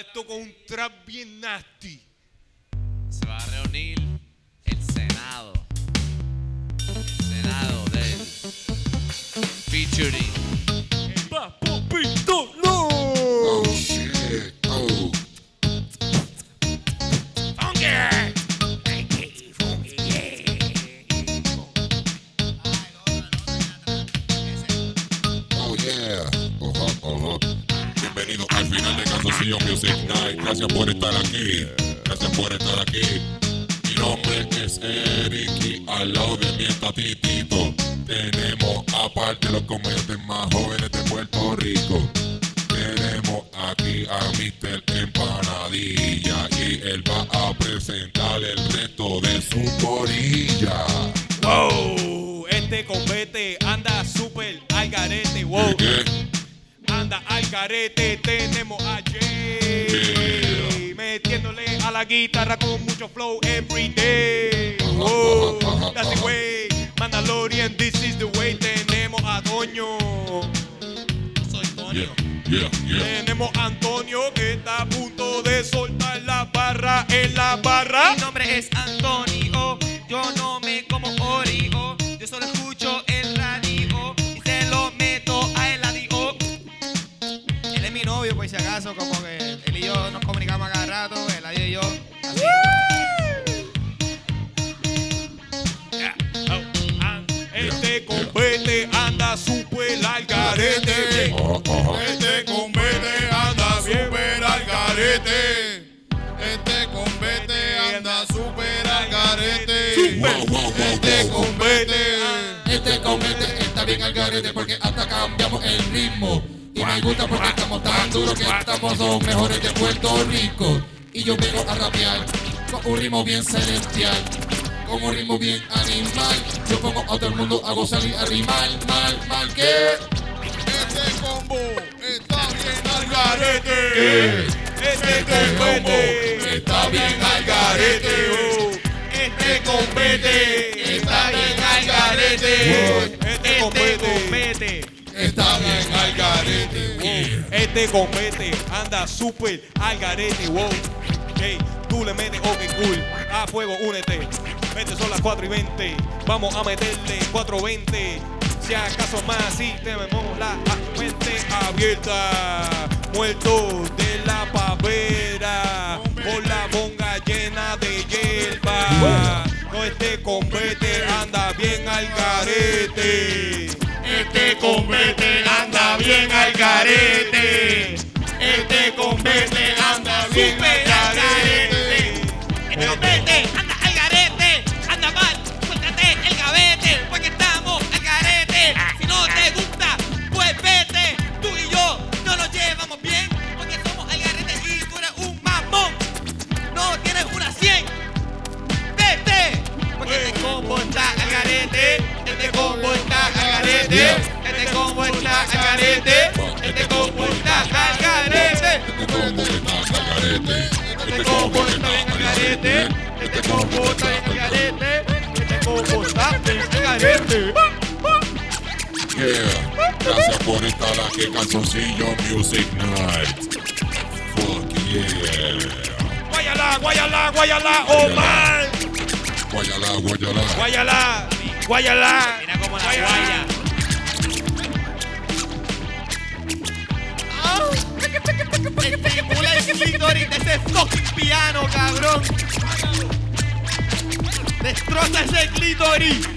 esto con un trap bien nasty. Se va a reunir el Senado. El Senado de. featuring. Bien animal. Yo pongo a todo el mundo a gozar y a rimar. Mal, mal, que. Este combo está bien al garete. Este compete está bien al garete. Oh, Este compete está bien al garete. Este compete. Está bien al garete. Este compete anda super al garete. Wow. Hey, tú le metes, ok, cool. A fuego, únete. Vete, son las 4 y 20. Vamos a meterle 4.20. Si acaso más, si tenemos la mente abierta. Muertos de la pavera. Por la bonga llena de hierba. No este compete anda bien al garete. Este compete anda bien al garete. Este compete anda bien al garete. No tienes una 100. Vete, porque este combo está al garete, este combo está al garete, este combo está al garete, este combo está al garete. Este combo está al garete. Este combo está al garete, este combo está el garete, este combo está garete. Yeah. Gracias por estar aquí, Calzoncillo Music Night. Fuck yeah. Guayala, guayala, guayala, Omar. Guayala, guayala. Guayala, guayala. Mira cómo la guaya. Estimula el clítoris de ese fucking piano, cabrón. Destroza ese clítoris.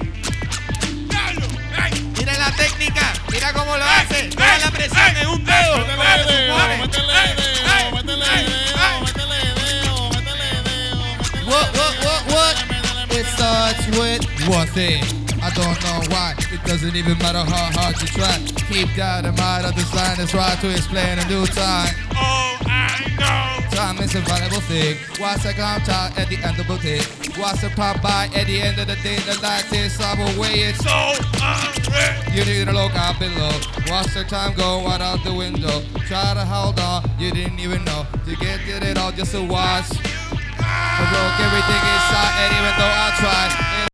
Mira la técnica, mira cómo lo hace. Mira la presión en un dedo. ¿Cómo se pone? What, what, what, what? It starts with one thing. I don't know why. It doesn't even matter how hard you try. Keep that in mind. Of this line is right to explain in due time. Oh, I know. Time is a valuable thing. What's a out at the end of the day? What's a pop by at the end of the day? The light is our way. It's So hungry. You need to look out below. Watch the time go right out the window. Try to hold on, you didn't even know. You get it all just to watch. I broke everything inside, and even though I tried,